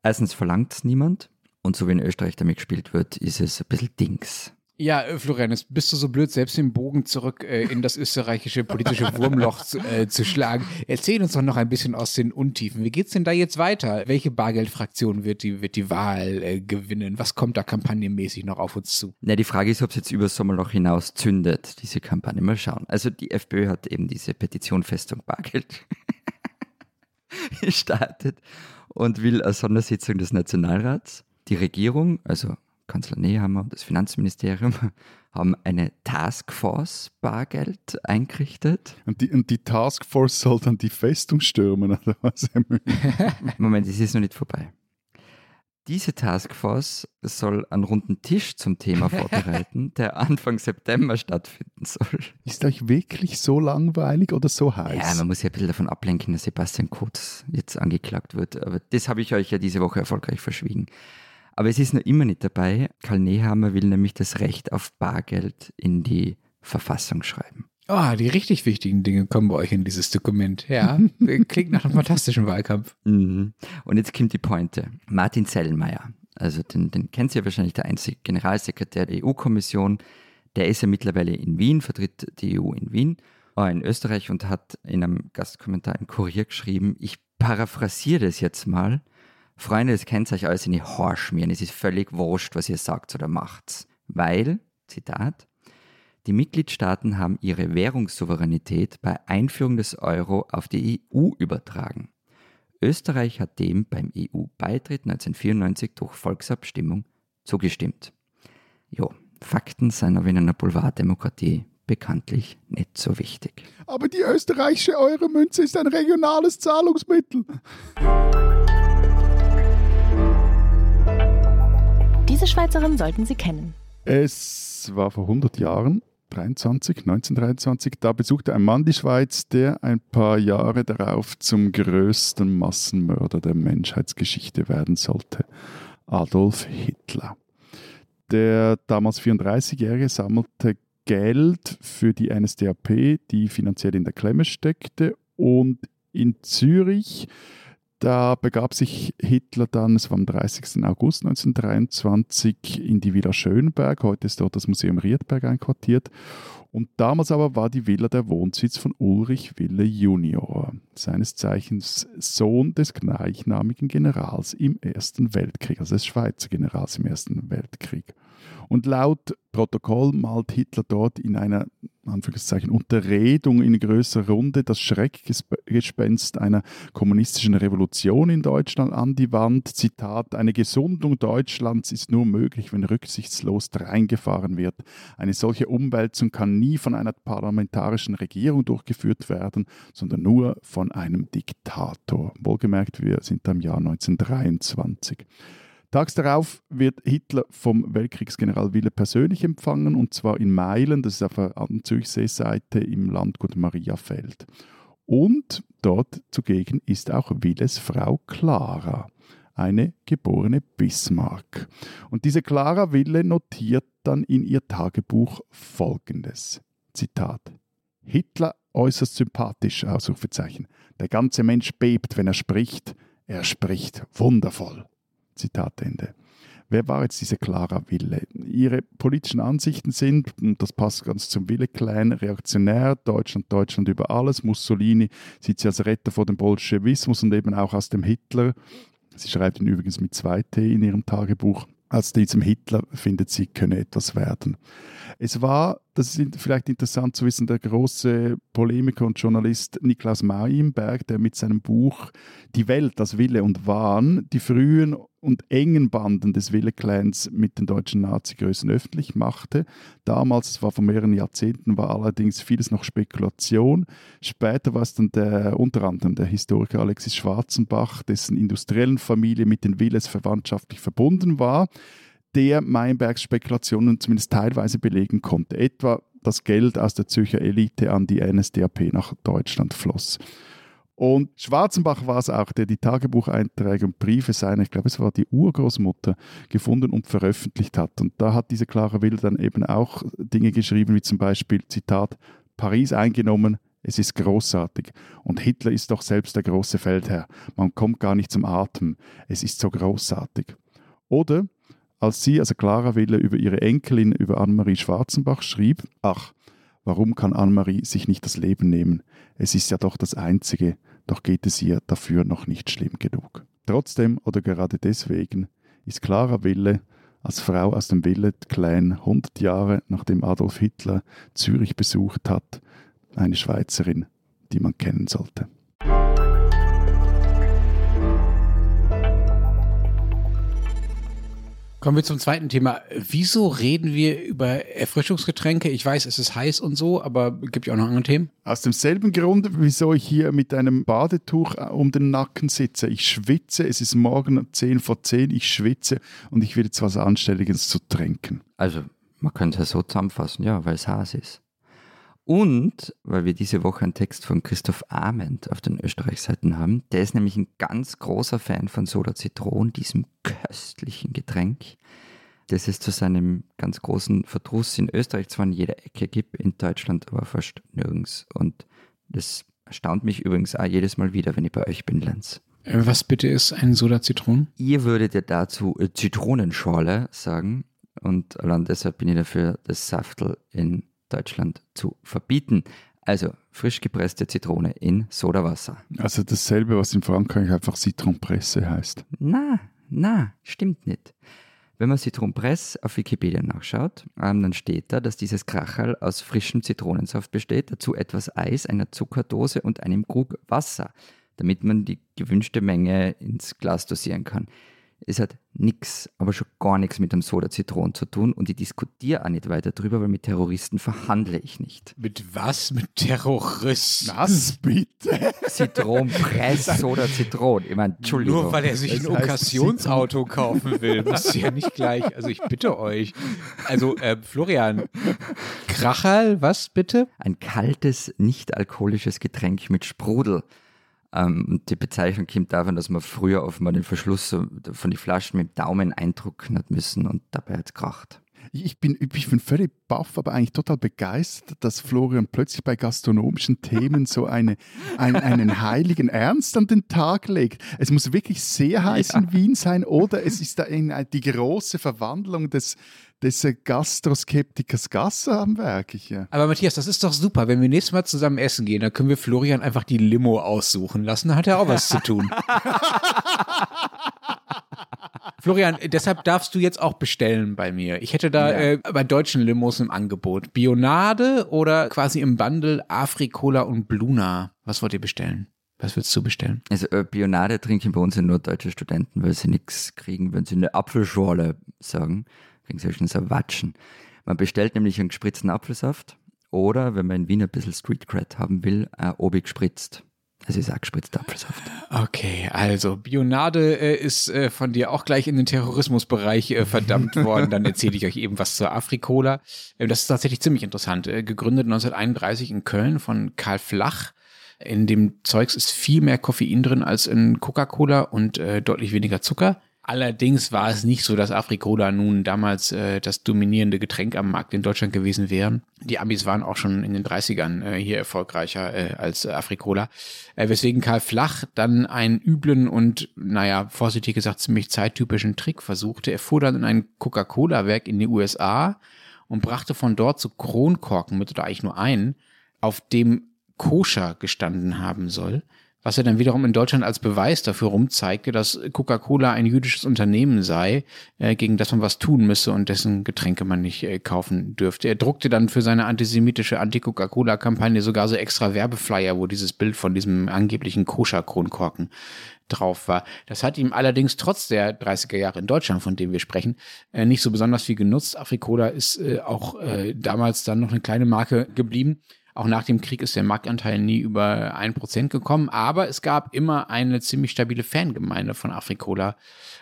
erstens verlangt es niemand und so wie in Österreich damit gespielt wird, ist es ein bisschen Dings. Ja, äh, Florenz, bist du so blöd, selbst den Bogen zurück äh, in das österreichische politische Wurmloch zu, äh, zu, schlagen? Erzähl uns doch noch ein bisschen aus den Untiefen. Wie geht's denn da jetzt weiter? Welche Bargeldfraktion wird die, wird die Wahl äh, gewinnen? Was kommt da kampagnenmäßig noch auf uns zu? Na, die Frage ist, ob es jetzt über Sommerloch hinaus zündet, diese Kampagne. Mal schauen. Also die FPÖ hat eben diese Petition Festung Bargeld gestartet und will eine Sondersitzung des Nationalrats. Die Regierung, also Kanzler Nehammer und das Finanzministerium haben eine Taskforce Bargeld eingerichtet. Und die, und die Taskforce soll dann die Festung stürmen, oder was? Moment, es ist noch nicht vorbei. Diese Taskforce soll einen runden Tisch zum Thema vorbereiten, der Anfang September stattfinden soll. Ist euch wirklich so langweilig oder so heiß? Ja, man muss ja ein bisschen davon ablenken, dass Sebastian Kurz jetzt angeklagt wird. Aber das habe ich euch ja diese Woche erfolgreich verschwiegen. Aber es ist noch immer nicht dabei. Karl Nehammer will nämlich das Recht auf Bargeld in die Verfassung schreiben. Oh, die richtig wichtigen Dinge kommen bei euch in dieses Dokument. Ja, klingt nach einem fantastischen Wahlkampf. Mhm. Und jetzt kommt die Pointe. Martin Zellmeier, also den, den kennt ihr ja wahrscheinlich, der einzige Generalsekretär der EU-Kommission, der ist ja mittlerweile in Wien, vertritt die EU in Wien, äh, in Österreich und hat in einem Gastkommentar im Kurier geschrieben, ich paraphrasiere das jetzt mal, Freunde, das kennt euch alles in die Haare schmieren. Es ist völlig wurscht, was ihr sagt oder macht. Weil, Zitat, die Mitgliedstaaten haben ihre Währungssouveränität bei Einführung des Euro auf die EU übertragen. Österreich hat dem beim EU-Beitritt 1994 durch Volksabstimmung zugestimmt. Jo, Fakten sind aber in einer Boulevarddemokratie bekanntlich nicht so wichtig. Aber die österreichische Euromünze ist ein regionales Zahlungsmittel. Diese Schweizerin sollten Sie kennen. Es war vor 100 Jahren 23, 1923, da besuchte ein Mann die Schweiz, der ein paar Jahre darauf zum größten Massenmörder der Menschheitsgeschichte werden sollte. Adolf Hitler. Der damals 34-Jährige sammelte Geld für die NSDAP, die finanziell in der Klemme steckte, und in Zürich da begab sich Hitler dann, es war am 30. August 1923, in die Villa Schönberg. Heute ist dort das Museum Riedberg einquartiert. Und damals aber war die Villa der Wohnsitz von Ulrich Wille Junior, seines Zeichens Sohn des gleichnamigen Generals im Ersten Weltkrieg, also des Schweizer Generals im Ersten Weltkrieg. Und laut Protokoll malt Hitler dort in einer Anführungszeichen Unterredung in größerer Runde das Schreckgespenst einer kommunistischen Revolution in Deutschland an die Wand. Zitat: Eine Gesundung Deutschlands ist nur möglich, wenn rücksichtslos dreingefahren wird. Eine solche Umwälzung kann nie von einer parlamentarischen Regierung durchgeführt werden, sondern nur von einem Diktator. Wohlgemerkt, wir sind im Jahr 1923. Tags darauf wird Hitler vom Weltkriegsgeneral Wille persönlich empfangen und zwar in Meilen, das ist auf der Zürichseeseite im Landgut Mariafeld. Und dort zugegen ist auch Willes Frau Clara, eine geborene Bismarck. Und diese Clara Wille notiert dann in ihr Tagebuch folgendes: Zitat. Hitler äußerst sympathisch, Ausrufezeichen. Der ganze Mensch bebt, wenn er spricht. Er spricht wundervoll. Zitat Ende. Wer war jetzt diese Clara Wille? Ihre politischen Ansichten sind, und das passt ganz zum Wille-Clan, reaktionär, Deutschland, Deutschland über alles. Mussolini sieht sie als Retter vor dem Bolschewismus und eben auch aus dem Hitler. Sie schreibt ihn übrigens mit zwei T in ihrem Tagebuch. Als diesem Hitler findet sie, könne etwas werden. Es war, das ist vielleicht interessant zu wissen, der große Polemiker und Journalist Niklaus Maimberg, der mit seinem Buch Die Welt, das Wille und Wahn die frühen und engen Banden des Wille-Clans mit den deutschen Nazi-Größen öffentlich machte. Damals, es war vor mehreren Jahrzehnten, war allerdings vieles noch Spekulation. Später war es dann der, unter anderem der Historiker Alexis Schwarzenbach, dessen industriellen Familie mit den Willes verwandtschaftlich verbunden war, der Meinbergs Spekulationen zumindest teilweise belegen konnte. Etwa das Geld aus der Zürcher Elite an die NSDAP nach Deutschland floss. Und Schwarzenbach war es auch, der die Tagebucheinträge und Briefe seiner, ich glaube, es war die Urgroßmutter, gefunden und veröffentlicht hat. Und da hat diese Clara Will dann eben auch Dinge geschrieben, wie zum Beispiel, Zitat, Paris eingenommen, es ist großartig. Und Hitler ist doch selbst der große Feldherr. Man kommt gar nicht zum Atmen. Es ist so großartig. Oder als sie, also Clara Wille, über ihre Enkelin, über Annemarie Schwarzenbach schrieb, ach, warum kann Annemarie sich nicht das Leben nehmen? Es ist ja doch das Einzige, doch geht es ihr dafür noch nicht schlimm genug. Trotzdem oder gerade deswegen ist Clara Wille als Frau aus dem Willet-Clan 100 Jahre nachdem Adolf Hitler Zürich besucht hat, eine Schweizerin, die man kennen sollte. Kommen wir zum zweiten Thema. Wieso reden wir über Erfrischungsgetränke? Ich weiß, es ist heiß und so, aber gibt ja auch noch andere Themen. Aus demselben Grund, wieso ich hier mit einem Badetuch äh, um den Nacken sitze. Ich schwitze, es ist morgen 10 vor 10, ich schwitze und ich will jetzt was Anständiges zu trinken. Also, man könnte es so zusammenfassen, ja, weil es heiß ist. Und weil wir diese Woche einen Text von Christoph Ament auf den Österreich-Seiten haben, der ist nämlich ein ganz großer Fan von Soda Zitron, diesem köstlichen Getränk, das es zu seinem ganz großen Verdruss in Österreich zwar in jeder Ecke gibt, in Deutschland aber fast nirgends. Und das erstaunt mich übrigens auch jedes Mal wieder, wenn ich bei euch bin, Lenz. Äh, was bitte ist ein Soda Zitron? Ihr würdet ja dazu Zitronenschorle sagen. Und allein deshalb bin ich dafür, das Saftel in Deutschland zu verbieten. Also frisch gepresste Zitrone in Sodawasser. Also dasselbe, was in Frankreich einfach Zitronpresse heißt. Na, na, stimmt nicht. Wenn man Zitronpresse auf Wikipedia nachschaut, ähm, dann steht da, dass dieses Krachel aus frischem Zitronensaft besteht, dazu etwas Eis, einer Zuckerdose und einem Krug Wasser, damit man die gewünschte Menge ins Glas dosieren kann es hat nichts, aber schon gar nichts mit dem Soda Zitron zu tun und ich diskutiere auch nicht weiter drüber, weil mit Terroristen verhandle ich nicht. Mit was? Mit Terroristen? Was bitte? Zitronpress, Soda Zitron. Ich meine, Entschuldigung. Nur weil er sich ein Okkasionsauto kaufen will, muss ja nicht gleich. Also ich bitte euch. Also äh, Florian, Kracherl, was bitte? Ein kaltes, nicht alkoholisches Getränk mit Sprudel. Ähm, und die Bezeichnung kommt davon, dass man früher auf mal den Verschluss von den Flaschen mit dem Daumen eindrucken hat müssen und dabei hat es kracht. Ich bin, ich bin völlig baff, aber eigentlich total begeistert, dass Florian plötzlich bei gastronomischen Themen so eine, ein, einen heiligen Ernst an den Tag legt. Es muss wirklich sehr heiß ja. in Wien sein oder es ist da die große Verwandlung des, des Gastroskeptikers Gasser am Werk. Ja. Aber Matthias, das ist doch super. Wenn wir nächstes Mal zusammen essen gehen, dann können wir Florian einfach die Limo aussuchen lassen. Dann hat er auch was zu tun. Florian, deshalb darfst du jetzt auch bestellen bei mir. Ich hätte da ja. äh, bei deutschen Limos im Angebot Bionade oder quasi im Bundle Afrikola und Bluna. Was wollt ihr bestellen? Was würdest du bestellen? Also äh, Bionade trinken bei uns nur deutsche Studenten, weil sie nichts kriegen, wenn sie eine Apfelschorle sagen. Kriegen sie schon so Watschen. Man bestellt nämlich einen gespritzten Apfelsaft oder, wenn man in Wien ein bisschen Street Cred haben will, äh, obig gespritzt. Es ist auch gespritzter Apfelsaft. Okay, also Bionade äh, ist äh, von dir auch gleich in den Terrorismusbereich äh, verdammt worden. Dann erzähle ich euch eben was zur Afrikola. Äh, das ist tatsächlich ziemlich interessant. Äh, gegründet 1931 in Köln von Karl Flach. In dem Zeugs ist viel mehr Koffein drin als in Coca-Cola und äh, deutlich weniger Zucker. Allerdings war es nicht so, dass Afrikola nun damals äh, das dominierende Getränk am Markt in Deutschland gewesen wäre. Die Amis waren auch schon in den 30ern äh, hier erfolgreicher äh, als Afrikola. Äh, weswegen Karl Flach dann einen üblen und, naja, vorsichtig gesagt, ziemlich zeittypischen Trick versuchte. Er fuhr dann in ein Coca-Cola-Werk in die USA und brachte von dort zu Kronkorken mit oder eigentlich nur einen, auf dem Koscher gestanden haben soll was er dann wiederum in Deutschland als Beweis dafür rumzeigte, dass Coca-Cola ein jüdisches Unternehmen sei, äh, gegen das man was tun müsse und dessen Getränke man nicht äh, kaufen dürfte. Er druckte dann für seine antisemitische Anti-Coca-Cola-Kampagne sogar so extra Werbeflyer, wo dieses Bild von diesem angeblichen Koscher-Kronkorken drauf war. Das hat ihm allerdings trotz der 30er Jahre in Deutschland, von dem wir sprechen, äh, nicht so besonders viel genutzt. Afrikola ist auch damals dann noch eine kleine Marke geblieben. Auch nach dem Krieg ist der Marktanteil nie über ein Prozent gekommen, aber es gab immer eine ziemlich stabile Fangemeinde von Afrikola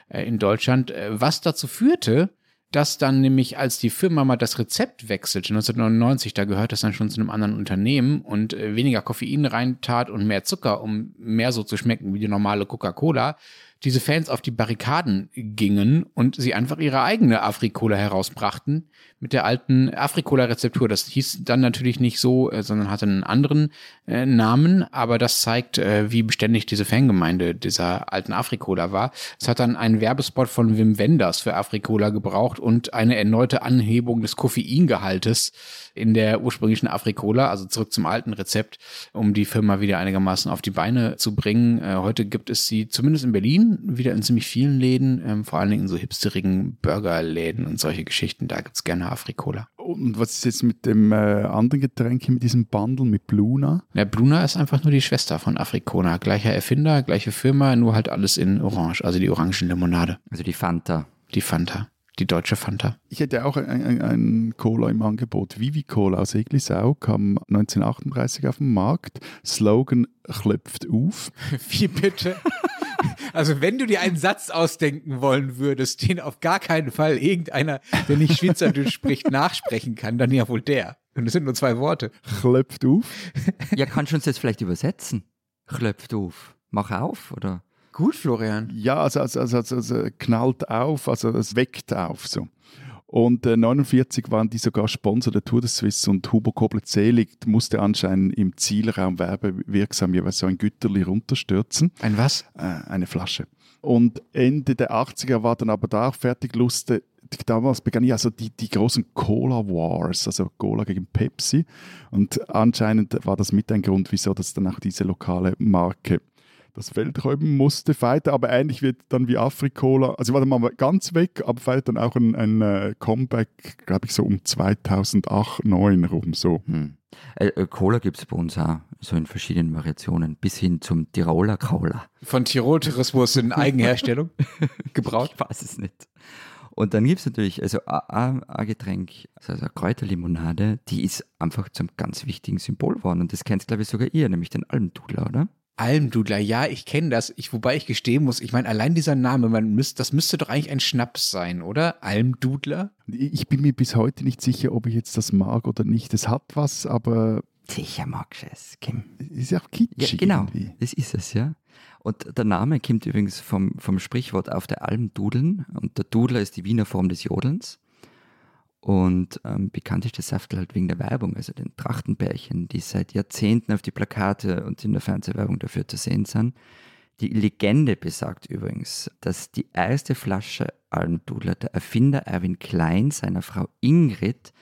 äh, in Deutschland, äh, was dazu führte, dass dann nämlich, als die Firma mal das Rezept wechselte, 1999, da gehört das dann schon zu einem anderen Unternehmen und äh, weniger Koffein reintat und mehr Zucker, um mehr so zu schmecken wie die normale Coca-Cola, diese Fans auf die Barrikaden gingen und sie einfach ihre eigene Afrikola herausbrachten mit der alten Afrikola-Rezeptur. Das hieß dann natürlich nicht so, äh, sondern hatte einen anderen äh, Namen, aber das zeigt, äh, wie beständig diese Fangemeinde dieser alten Afrikola war. Es hat dann einen Werbespot von Wim Wenders für Afrikola gebraucht und eine erneute Anhebung des Koffeingehaltes in der ursprünglichen Afrikola, also zurück zum alten Rezept, um die Firma wieder einigermaßen auf die Beine zu bringen. Äh, heute gibt es sie zumindest in Berlin wieder in ziemlich vielen Läden, ähm, vor allen Dingen in so hipsterigen Burgerläden und solche Geschichten. Da gibt's gerne Afrikola. Und was ist jetzt mit dem äh, anderen Getränk, mit diesem Bundle, mit Bluna? Ja, Bluna ist einfach nur die Schwester von Afrikola. Gleicher Erfinder, gleiche Firma, nur halt alles in Orange, also die Orangenlimonade. Also die Fanta. Die Fanta die deutsche Fanta. Ich hätte auch ein, ein, Cola im Angebot. Vivi Cola aus Eglisau kam 1938 auf den Markt. Slogan klopft auf. Wie bitte? Also wenn du dir einen Satz ausdenken wollen würdest, den auf gar keinen Fall irgendeiner, der nicht Schweizerdeutsch spricht, nachsprechen kann, dann ja wohl der. Und es sind nur zwei Worte. Klopft auf. Ja, kannst du uns jetzt vielleicht übersetzen? Klopft auf. Mach auf, oder? Gut, Florian. Ja, also, also, also, also, also knallt auf, also es weckt auf so. Und äh, 49 waren die sogar Sponsor der Tour de Suisse und Huber Koblet-Selig musste anscheinend im Zielraum werbewirksam jeweils so ein Güterli runterstürzen. Ein was? Äh, eine Flasche. Und Ende der 80er war dann aber da auch fertig lustig. Damals begann ja also die, die großen Cola Wars, also Cola gegen Pepsi. Und anscheinend war das mit ein Grund, wieso das dann auch diese lokale Marke das Feld räumen musste, weiter, aber ähnlich wird dann wie Afrikola, also war dann mal ganz weg, aber feiert dann auch ein, ein uh, Comeback, glaube ich, so um 2008, 2009 rum, so. Hm. Äh, äh Cola gibt es bei uns auch, so in verschiedenen Variationen, bis hin zum Tiroler Cola. Von Tirol Tourismus in Eigenherstellung gebraut? Ich weiß es nicht. Und dann gibt es natürlich, also ein Getränk, also eine Kräuterlimonade, die ist einfach zum ganz wichtigen Symbol geworden. Und das kennt, glaube ich, sogar ihr, nämlich den Almdudler, oder? Almdudler, ja, ich kenne das. Ich, wobei ich gestehen muss, ich meine, allein dieser Name, man müsst, das müsste doch eigentlich ein Schnaps sein, oder? Almdudler? Ich bin mir bis heute nicht sicher, ob ich jetzt das mag oder nicht. Es hat was, aber. Sicher magst du es, Kim. Ist ja auch kitschig. Ja, genau, Irgendwie. das ist es, ja. Und der Name kommt übrigens vom, vom Sprichwort auf der Alm dudeln. Und der Dudler ist die Wiener Form des Jodelns. Und ähm, bekannt ist der Saftel halt wegen der Werbung, also den Trachtenbärchen, die seit Jahrzehnten auf die Plakate und in der Fernsehwerbung dafür zu sehen sind. Die Legende besagt übrigens, dass die erste Flasche Almdudler der Erfinder Erwin Klein seiner Frau Ingrid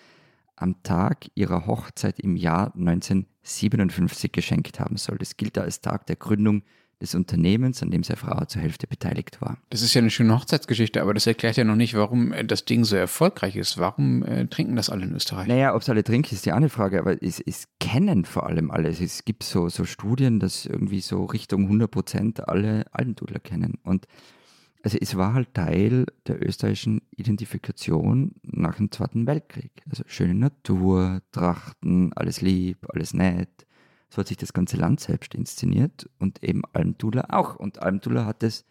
am Tag ihrer Hochzeit im Jahr 1957 geschenkt haben soll. Das gilt als Tag der Gründung des Unternehmens, an dem seine Frau zur Hälfte beteiligt war. Das ist ja eine schöne Hochzeitsgeschichte, aber das erklärt ja noch nicht, warum äh, das Ding so erfolgreich ist. Warum äh, trinken das alle in Österreich? Naja, ob es alle trinken, ist die andere Frage, aber es, es kennen vor allem alle. Es gibt so, so Studien, dass irgendwie so Richtung 100 Prozent alle Almdudler kennen. Und also es war halt Teil der österreichischen Identifikation nach dem Zweiten Weltkrieg. Also schöne Natur, Trachten, alles lieb, alles nett. So hat sich das ganze Land selbst inszeniert und eben Almdudler auch. Und Almdudler hat es,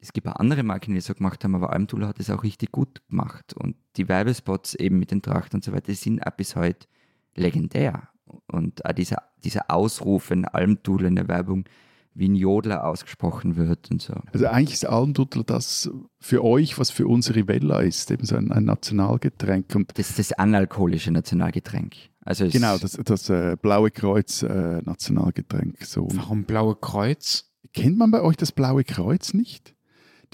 es gibt auch andere Marken, die das so gemacht haben, aber Almdudler hat es auch richtig gut gemacht. Und die Werbespots eben mit den Trachten und so weiter, die sind auch bis heute legendär. Und auch dieser, dieser Ausruf, wenn Almdudler in der Werbung wie ein Jodler ausgesprochen wird und so. Also eigentlich ist Almdudler das für euch, was für uns Rivella ist, eben so ein, ein Nationalgetränk. Und Das ist das analkoholische Nationalgetränk. Also es, genau, das, das äh, Blaue Kreuz äh, Nationalgetränk. So. Warum Blaue Kreuz? Kennt man bei euch das Blaue Kreuz nicht?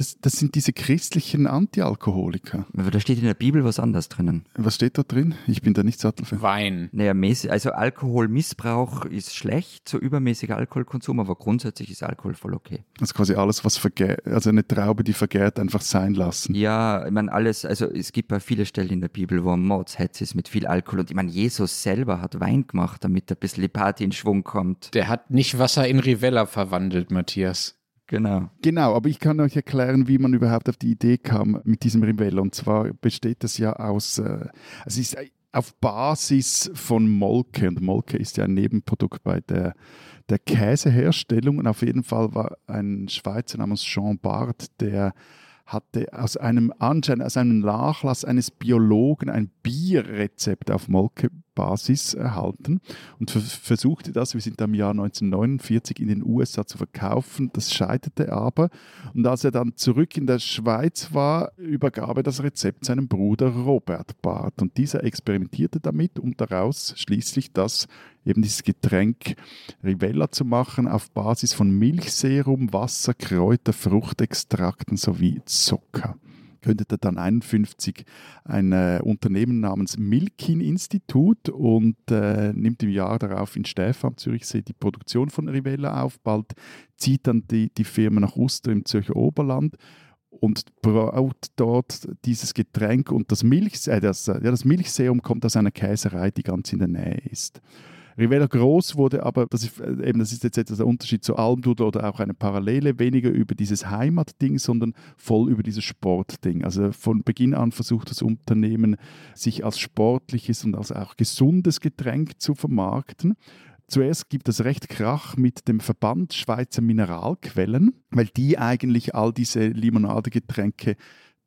Das, das sind diese christlichen Antialkoholiker. Aber da steht in der Bibel was anderes drinnen. Was steht da drin? Ich bin da nicht sattelfest. Wein. Naja, mäßig, also Alkoholmissbrauch ist schlecht, so übermäßiger Alkoholkonsum, aber grundsätzlich ist Alkohol voll okay. Das ist quasi alles, was vergärt, also eine Traube, die vergärt, einfach sein lassen. Ja, ich meine, alles, also es gibt ja viele Stellen in der Bibel, wo Mordshetz ist mit viel Alkohol und ich meine, Jesus selber hat Wein gemacht, damit ein bisschen die Party in Schwung kommt. Der hat nicht Wasser in Rivella verwandelt, Matthias. Genau. Genau, aber ich kann euch erklären, wie man überhaupt auf die Idee kam mit diesem Rivella. Und zwar besteht das ja aus, äh, es ist auf Basis von Molke. Und Molke ist ja ein Nebenprodukt bei der, der Käseherstellung. Und auf jeden Fall war ein Schweizer namens Jean Bart, der hatte aus einem anscheinend aus einem Nachlass eines Biologen ein Bierrezept auf Molkebasis erhalten und ver versuchte das, wir sind im Jahr 1949 in den USA zu verkaufen. Das scheiterte aber und als er dann zurück in der Schweiz war, übergab er das Rezept seinem Bruder Robert Barth und dieser experimentierte damit, um daraus schließlich das eben dieses Getränk Rivella zu machen auf Basis von Milchserum, Wasser, Kräuter, Fruchtextrakten sowie Zucker. Gründete dann 51 ein äh, Unternehmen namens Milkin Institut und äh, nimmt im Jahr darauf in Stäff am Zürichsee die Produktion von Rivella auf. Bald zieht dann die, die Firma nach Uster im Zürcher Oberland und braut dort dieses Getränk und das, Milch, äh, das, ja, das Milchserum kommt aus einer Käserei, die ganz in der Nähe ist. Rivella Groß wurde aber, das ist, äh, eben, das ist jetzt etwas der Unterschied zu Almdudler oder auch eine Parallele, weniger über dieses Heimatding, sondern voll über dieses Sportding. Also von Beginn an versucht das Unternehmen, sich als sportliches und als auch gesundes Getränk zu vermarkten. Zuerst gibt es recht Krach mit dem Verband Schweizer Mineralquellen, weil die eigentlich all diese Limonadegetränke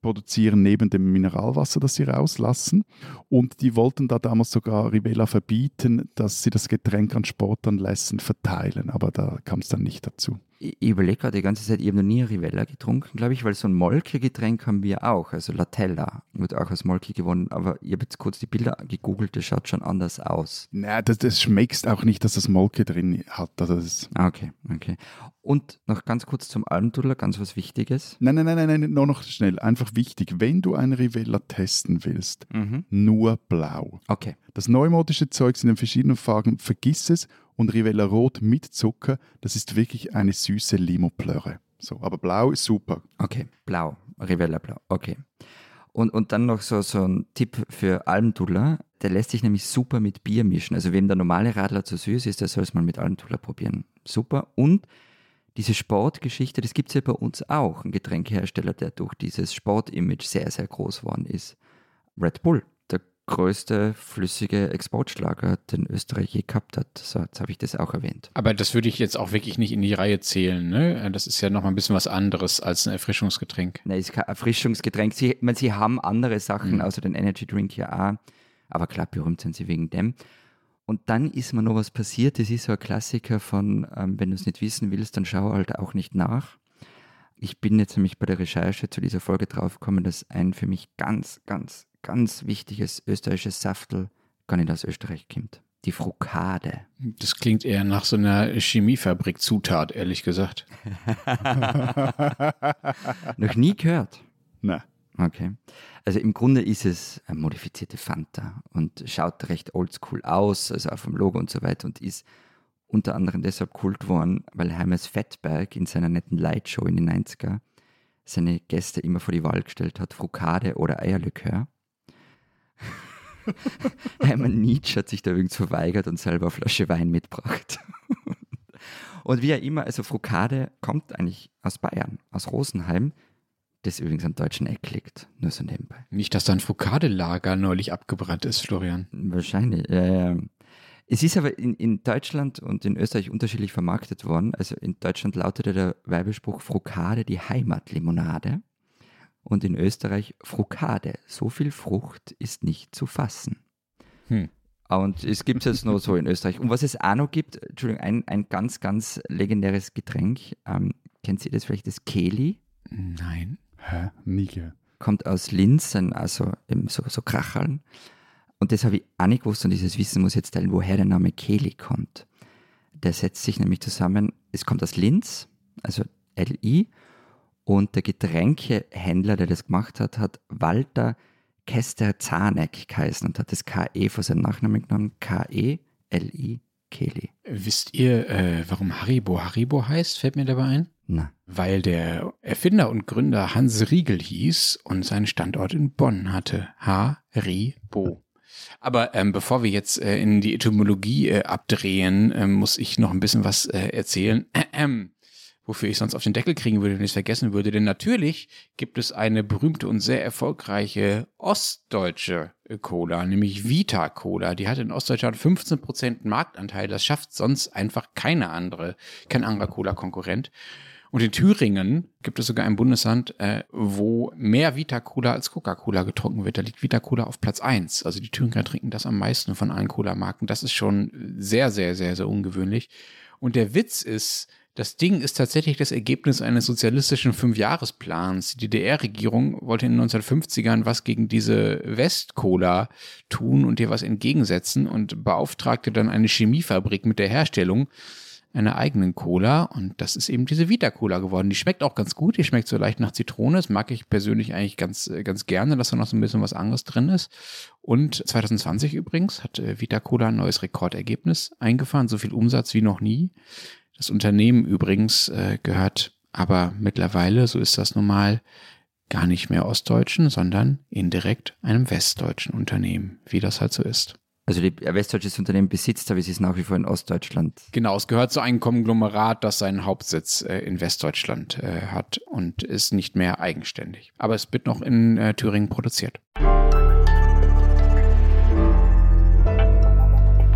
produzieren neben dem Mineralwasser, das sie rauslassen. Und die wollten da damals sogar Rivella verbieten, dass sie das Getränk an Sportanlässen verteilen. Aber da kam es dann nicht dazu. Ich überlege gerade die ganze Zeit, ich habe noch nie Rivella getrunken, glaube ich, weil so ein Molke-Getränk haben wir auch. Also Latella wird auch aus Molke gewonnen, aber ich habe jetzt kurz die Bilder gegoogelt, das schaut schon anders aus. Na, das, das schmeckst auch nicht, dass das Molke drin hat. Also das Ah, Okay, okay. Und noch ganz kurz zum Almdudler, ganz was Wichtiges. nein, nein, nein, nein, nein, nur noch schnell. Einfach wichtig, wenn du ein Rivella testen willst, Mhm. nur blau. Okay. Das neumodische Zeugs in den verschiedenen Farben, vergiss es. Und Rivella Rot mit Zucker, das ist wirklich eine süße Limoplörre. So, aber blau ist super. Okay, blau, Rivella Blau, okay. Und, und dann noch so, so ein Tipp für Almdudler, der lässt sich nämlich super mit Bier mischen. Also wem der normale Radler zu süß ist, der soll es mal mit Almdudler probieren. Super. Und diese Sportgeschichte, das gibt es ja bei uns auch. Ein Getränkehersteller, der durch dieses Sportimage sehr, sehr groß geworden ist. Red Bull. Größte flüssige Exportschlager, den Österreich je gehabt hat. So, jetzt habe ich das auch erwähnt. Aber das würde ich jetzt auch wirklich nicht in die Reihe zählen. Ne? Das ist ja noch mal ein bisschen was anderes als ein Erfrischungsgetränk. Nein, ist kein Erfrischungsgetränk. Sie, ich meine, sie haben andere Sachen, Mhm. außer den Energy Drink ja auch. Aber klar, berühmt sind sie wegen dem. Und dann ist mir noch was passiert. Das ist so ein Klassiker von, ähm, wenn du es nicht wissen willst, dann schau halt auch nicht nach. Ich bin jetzt nämlich bei der Recherche zu dieser Folge draufgekommen, dass ein für mich ganz, ganz, ganz wichtiges österreichisches Saftel gar nicht aus Österreich kommt. Die Frukade. Das klingt eher nach so einer Chemiefabrik-Zutat, ehrlich gesagt. Noch nie gehört. Nein. Okay. Also im Grunde ist es eine modifizierte Fanta und schaut recht oldschool aus, also auch vom Logo und so weiter und ist unter anderem deshalb kult worden, weil Heimes Fettberg in seiner netten Lightshow in den 90er seine Gäste immer vor die Wahl gestellt hat, Frukade oder Eierlikör. Hermann Nietzsche hat sich da übrigens verweigert und selber eine Flasche Wein mitgebracht. und wie er immer, also Frukade kommt eigentlich aus Bayern, aus Rosenheim, das übrigens am deutschen Eck liegt, nur so nebenbei. Nicht, dass da ein Frukadelager neulich abgebrannt ist, Florian. Wahrscheinlich, ja, ja. Es ist aber in, in Deutschland und in Österreich unterschiedlich vermarktet worden. Also in Deutschland lautete der Werbespruch Frukade die Heimatlimonade und in Österreich Frukade. So viel Frucht ist nicht zu fassen. Hm. Und es gibt es jetzt nur so in Österreich. Und was es auch noch gibt, Entschuldigung, ein, ein ganz, ganz legendäres Getränk. Ähm, kennt ihr das vielleicht, das Keli? Nein. Hä? Nie gehört. kommt aus Linz, sind also eben so, so Kracheln. Und das habe ich auch nicht gewusst und dieses Wissen muss ich jetzt teilen, woher der Name Keli kommt. Der setzt sich nämlich zusammen, es kommt aus Linz, also LI, und der Getränkehändler, der das gemacht hat, hat Walter Kester-Zaneck geheißen und hat das KE vor seinem Nachnamen genommen, K-E-L-I, Keli. Wisst ihr, äh, warum Haribo Haribo heißt? Fällt mir dabei ein? Na, Weil der Erfinder und Gründer Hans Riegel hieß und seinen Standort in Bonn hatte. Haribo. Aber ähm, bevor wir jetzt äh, in die Etymologie äh, abdrehen, äh, muss ich noch ein bisschen was äh, erzählen. Wofür ich sonst auf den Deckel kriegen würde, wenn ich es vergessen würde. Denn natürlich gibt es eine berühmte und sehr erfolgreiche ostdeutsche Cola, nämlich Vita Cola. Die hat in Ostdeutschland 15% Marktanteil. Das schafft sonst einfach keine andere, kein anderer Cola-Konkurrent. Und in Thüringen gibt es sogar ein Bundesland, äh, wo mehr Vita Cola als Coca-Cola getrunken wird. Da liegt Vita Cola auf Platz 1. Also die Thüringer trinken das am meisten von allen Cola-Marken. Das ist schon sehr, sehr, sehr, sehr ungewöhnlich. Und der Witz ist, das Ding ist tatsächlich das Ergebnis eines sozialistischen Fünfjahresplans. Die DDR-Regierung wollte in den 1950ern was gegen diese West-Cola tun und ihr was entgegensetzen und beauftragte dann eine Chemiefabrik mit der Herstellung einer eigenen Cola und das ist eben diese Vita Cola geworden. Die schmeckt auch ganz gut, die schmeckt so leicht nach Zitrone. Das mag ich persönlich eigentlich ganz, äh, ganz gerne, dass da noch so ein bisschen was anderes drin ist. Und 2020 übrigens hat äh, Vita Cola ein neues Rekordergebnis eingefahren, so viel Umsatz wie noch nie. Das Unternehmen übrigens äh, gehört aber mittlerweile, so ist das normal, gar nicht mehr Ostdeutschen, sondern indirekt einem westdeutschen Unternehmen, wie das halt so ist. Also die, ein westdeutsches Unternehmen besitzt, aber es ist nach wie vor in Ostdeutschland. Genau, es gehört zu einem Konglomerat, das seinen Hauptsitz äh, in Westdeutschland äh, hat und ist nicht mehr eigenständig. Aber es wird noch in äh, Thüringen produziert.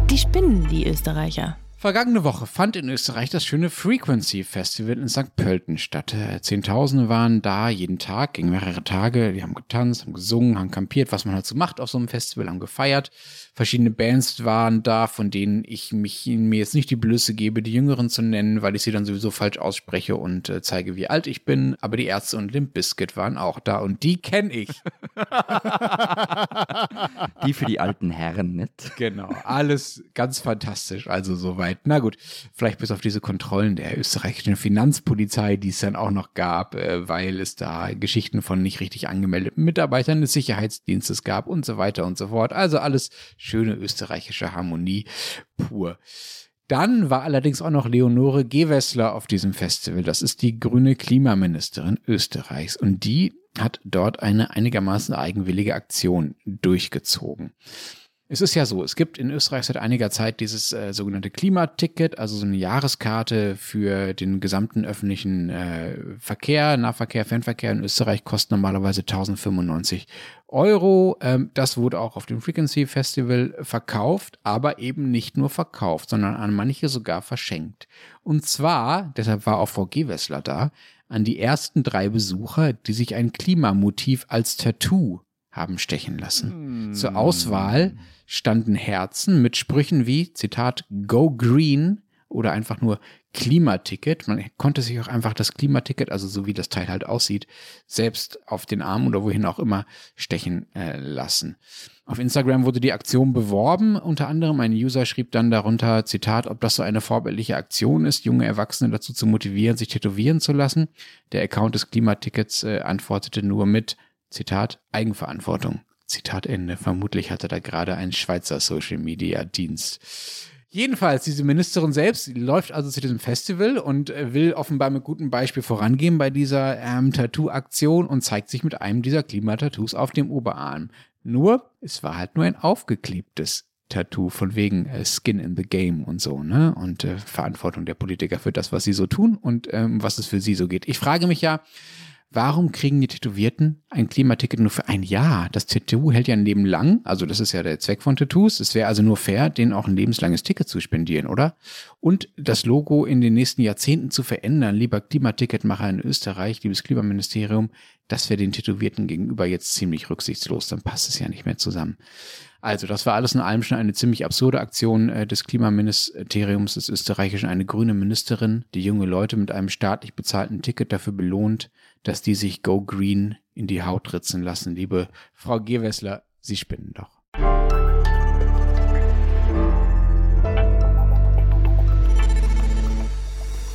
Die spinnen, die Österreicher. Vergangene Woche fand in Österreich das schöne Frequency Festival in St. Pölten statt. Äh, Zehntausende waren da jeden Tag, ging mehrere Tage. Die haben getanzt, haben gesungen, haben kampiert, was man halt so macht auf so einem Festival, haben gefeiert. Verschiedene Bands waren da, von denen ich mich mir jetzt nicht die Blöße gebe, die Jüngeren zu nennen, weil ich sie dann sowieso falsch ausspreche und äh, zeige, wie alt ich bin. Aber die Ärzte und Limp Bizkit waren auch da und die kenne ich. Die für die alten Herren, nicht? Genau, alles ganz fantastisch, also soweit. Na gut, vielleicht bis auf diese Kontrollen der österreichischen Finanzpolizei, die es dann auch noch gab, äh, weil es da Geschichten von nicht richtig angemeldeten Mitarbeitern des Sicherheitsdienstes gab und so weiter und so fort. Also alles schöne österreichische Harmonie pur. Dann war allerdings auch noch Leonore Gewessler auf diesem Festival. Das ist die grüne Klimaministerin Österreichs und die hat dort eine einigermaßen eigenwillige Aktion durchgezogen. Es ist ja so, es gibt in Österreich seit einiger Zeit dieses äh, sogenannte Klimaticket, also so eine Jahreskarte für den gesamten öffentlichen äh, Verkehr, Nahverkehr, Fernverkehr in Österreich kostet normalerweise 1095 Euro. Ähm, das wurde auch auf dem Frequency Festival verkauft, aber eben nicht nur verkauft, sondern an manche sogar verschenkt. Und zwar, deshalb war auch Frau Gewessler da, an die ersten drei Besucher, die sich ein Klimamotiv als Tattoo haben stechen lassen. Hm. Zur Auswahl standen Herzen mit Sprüchen wie, Zitat, Go Green oder einfach nur Klimaticket. Man konnte sich auch einfach das Klimaticket, also so wie das Teil halt aussieht, selbst auf den Arm oder wohin auch immer stechen äh, lassen. Auf Instagram wurde die Aktion beworben. Unter anderem ein User schrieb dann darunter, Zitat, ob das so eine vorbildliche Aktion ist, junge Erwachsene dazu zu motivieren, sich tätowieren zu lassen. Der Account des Klimatickets äh, antwortete nur mit, Zitat, Eigenverantwortung. Zitat Ende. Vermutlich hatte da gerade ein Schweizer Social Media Dienst. Jedenfalls, diese Ministerin selbst läuft also zu diesem Festival und äh, will offenbar mit gutem Beispiel vorangehen bei dieser ähm, Tattoo-Aktion und zeigt sich mit einem dieser Klimatattoos auf dem Oberarm. Nur, es war halt nur ein aufgeklebtes Tattoo von wegen äh, Skin in the Game und so, ne? Und äh, Verantwortung der Politiker für das, was sie so tun und ähm, was es für sie so geht. Ich frage mich ja, Warum kriegen die Tätowierten ein Klimaticket nur für ein Jahr? Das Tattoo hält ja ein Leben lang. Also das ist ja der Zweck von Tattoos. Es wäre also nur fair, denen auch ein lebenslanges Ticket zu spendieren, oder? Und das Logo in den nächsten Jahrzehnten zu verändern, lieber Klimaticketmacher in Österreich, liebes Klimaministerium, das wäre den Tätowierten gegenüber jetzt ziemlich rücksichtslos. Dann passt es ja nicht mehr zusammen. Also, das war alles in allem schon eine ziemlich absurde Aktion äh, des Klimaministeriums des Österreichischen. Eine grüne Ministerin, die junge Leute mit einem staatlich bezahlten Ticket dafür belohnt, dass die sich Go Green in die Haut ritzen lassen. Liebe Frau Gewessler, Sie spinnen doch.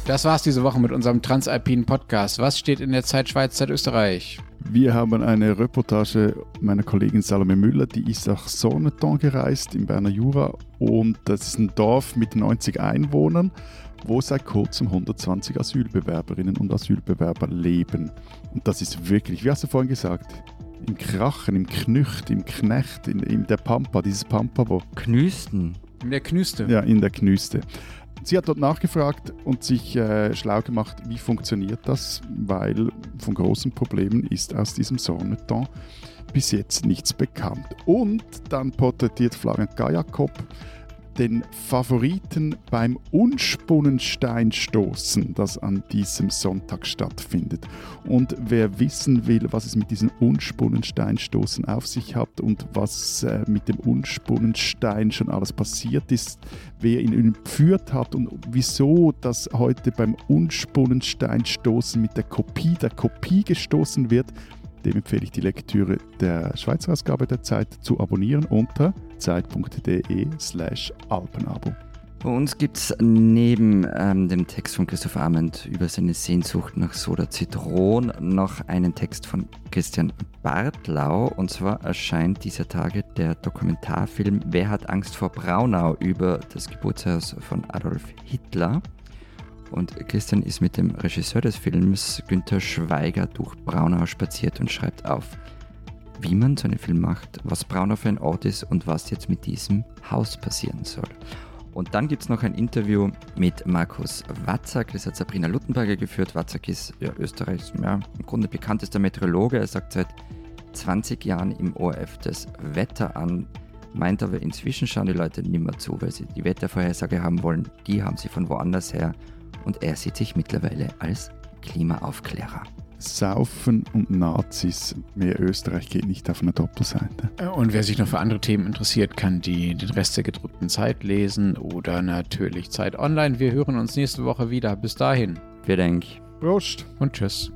Das war's diese Woche mit unserem Transalpinen Podcast. Was steht in der Zeit Schweiz, Zeit Österreich? Wir haben eine Reportage meiner Kollegin Salome Müller, die ist nach Sonneton gereist im Berner Jura und das ist ein Dorf mit 90 Einwohnern, wo seit kurzem 120 Asylbewerberinnen und Asylbewerber leben. Und das ist wirklich, wie hast du vorhin gesagt, im Krachen, im Knücht, im Knecht, in, in der Pampa, dieses Pampa, wo... Knüsten. In der Knüste. Ja, in der Knüste. Sie hat dort nachgefragt und sich äh, schlau gemacht, wie funktioniert das, weil von großen Problemen ist aus diesem Sonneton bis jetzt nichts bekannt. Und dann porträtiert Florian Gajakob den Favoriten beim Unspunnensteinstoßen, das an diesem Sonntag stattfindet. Und wer wissen will, was es mit diesem Unspunnensteinstoßen auf sich hat und was äh, mit dem Unspunnenstein schon alles passiert ist, wer ihn entführt hat und wieso das heute beim Unspunnensteinstoßen mit der Kopie der Kopie gestoßen wird, dem empfehle ich die Lektüre der Schweizer Ausgabe der Zeit zu abonnieren unter zeit.de slash alpenabo. Bei uns gibt es neben ähm, dem Text von Christoph Arment über seine Sehnsucht nach Soda Zitron noch einen Text von Christian Bartlau. Und zwar erscheint dieser Tage der Dokumentarfilm Wer hat Angst vor Braunau über das Geburtshaus von Adolf Hitler. Und Christian ist mit dem Regisseur des Films Günther Schweiger durch Braunau spaziert und schreibt auf, wie man so einen Film macht, was Braunau für ein Ort ist und was jetzt mit diesem Haus passieren soll. Und dann gibt es noch ein Interview mit Markus Watzak, das hat Sabrina Luttenberger geführt. Watzak ist ja, Österreichs ja, im Grunde bekanntester Meteorologe. Er sagt seit 20 Jahren im ORF das Wetter an, meint aber inzwischen schauen die Leute nicht mehr zu, weil sie die Wettervorhersage haben wollen. Die haben sie von woanders her und er sieht sich mittlerweile als Klimaaufklärer. Saufen und Nazis. Mehr Österreich geht nicht auf einer Doppelseite. Und wer sich noch für andere Themen interessiert, kann die, den Rest der gedruckten Zeit lesen oder natürlich Zeit online. Wir hören uns nächste Woche wieder. Bis dahin. Wir denken. Prost. Und tschüss.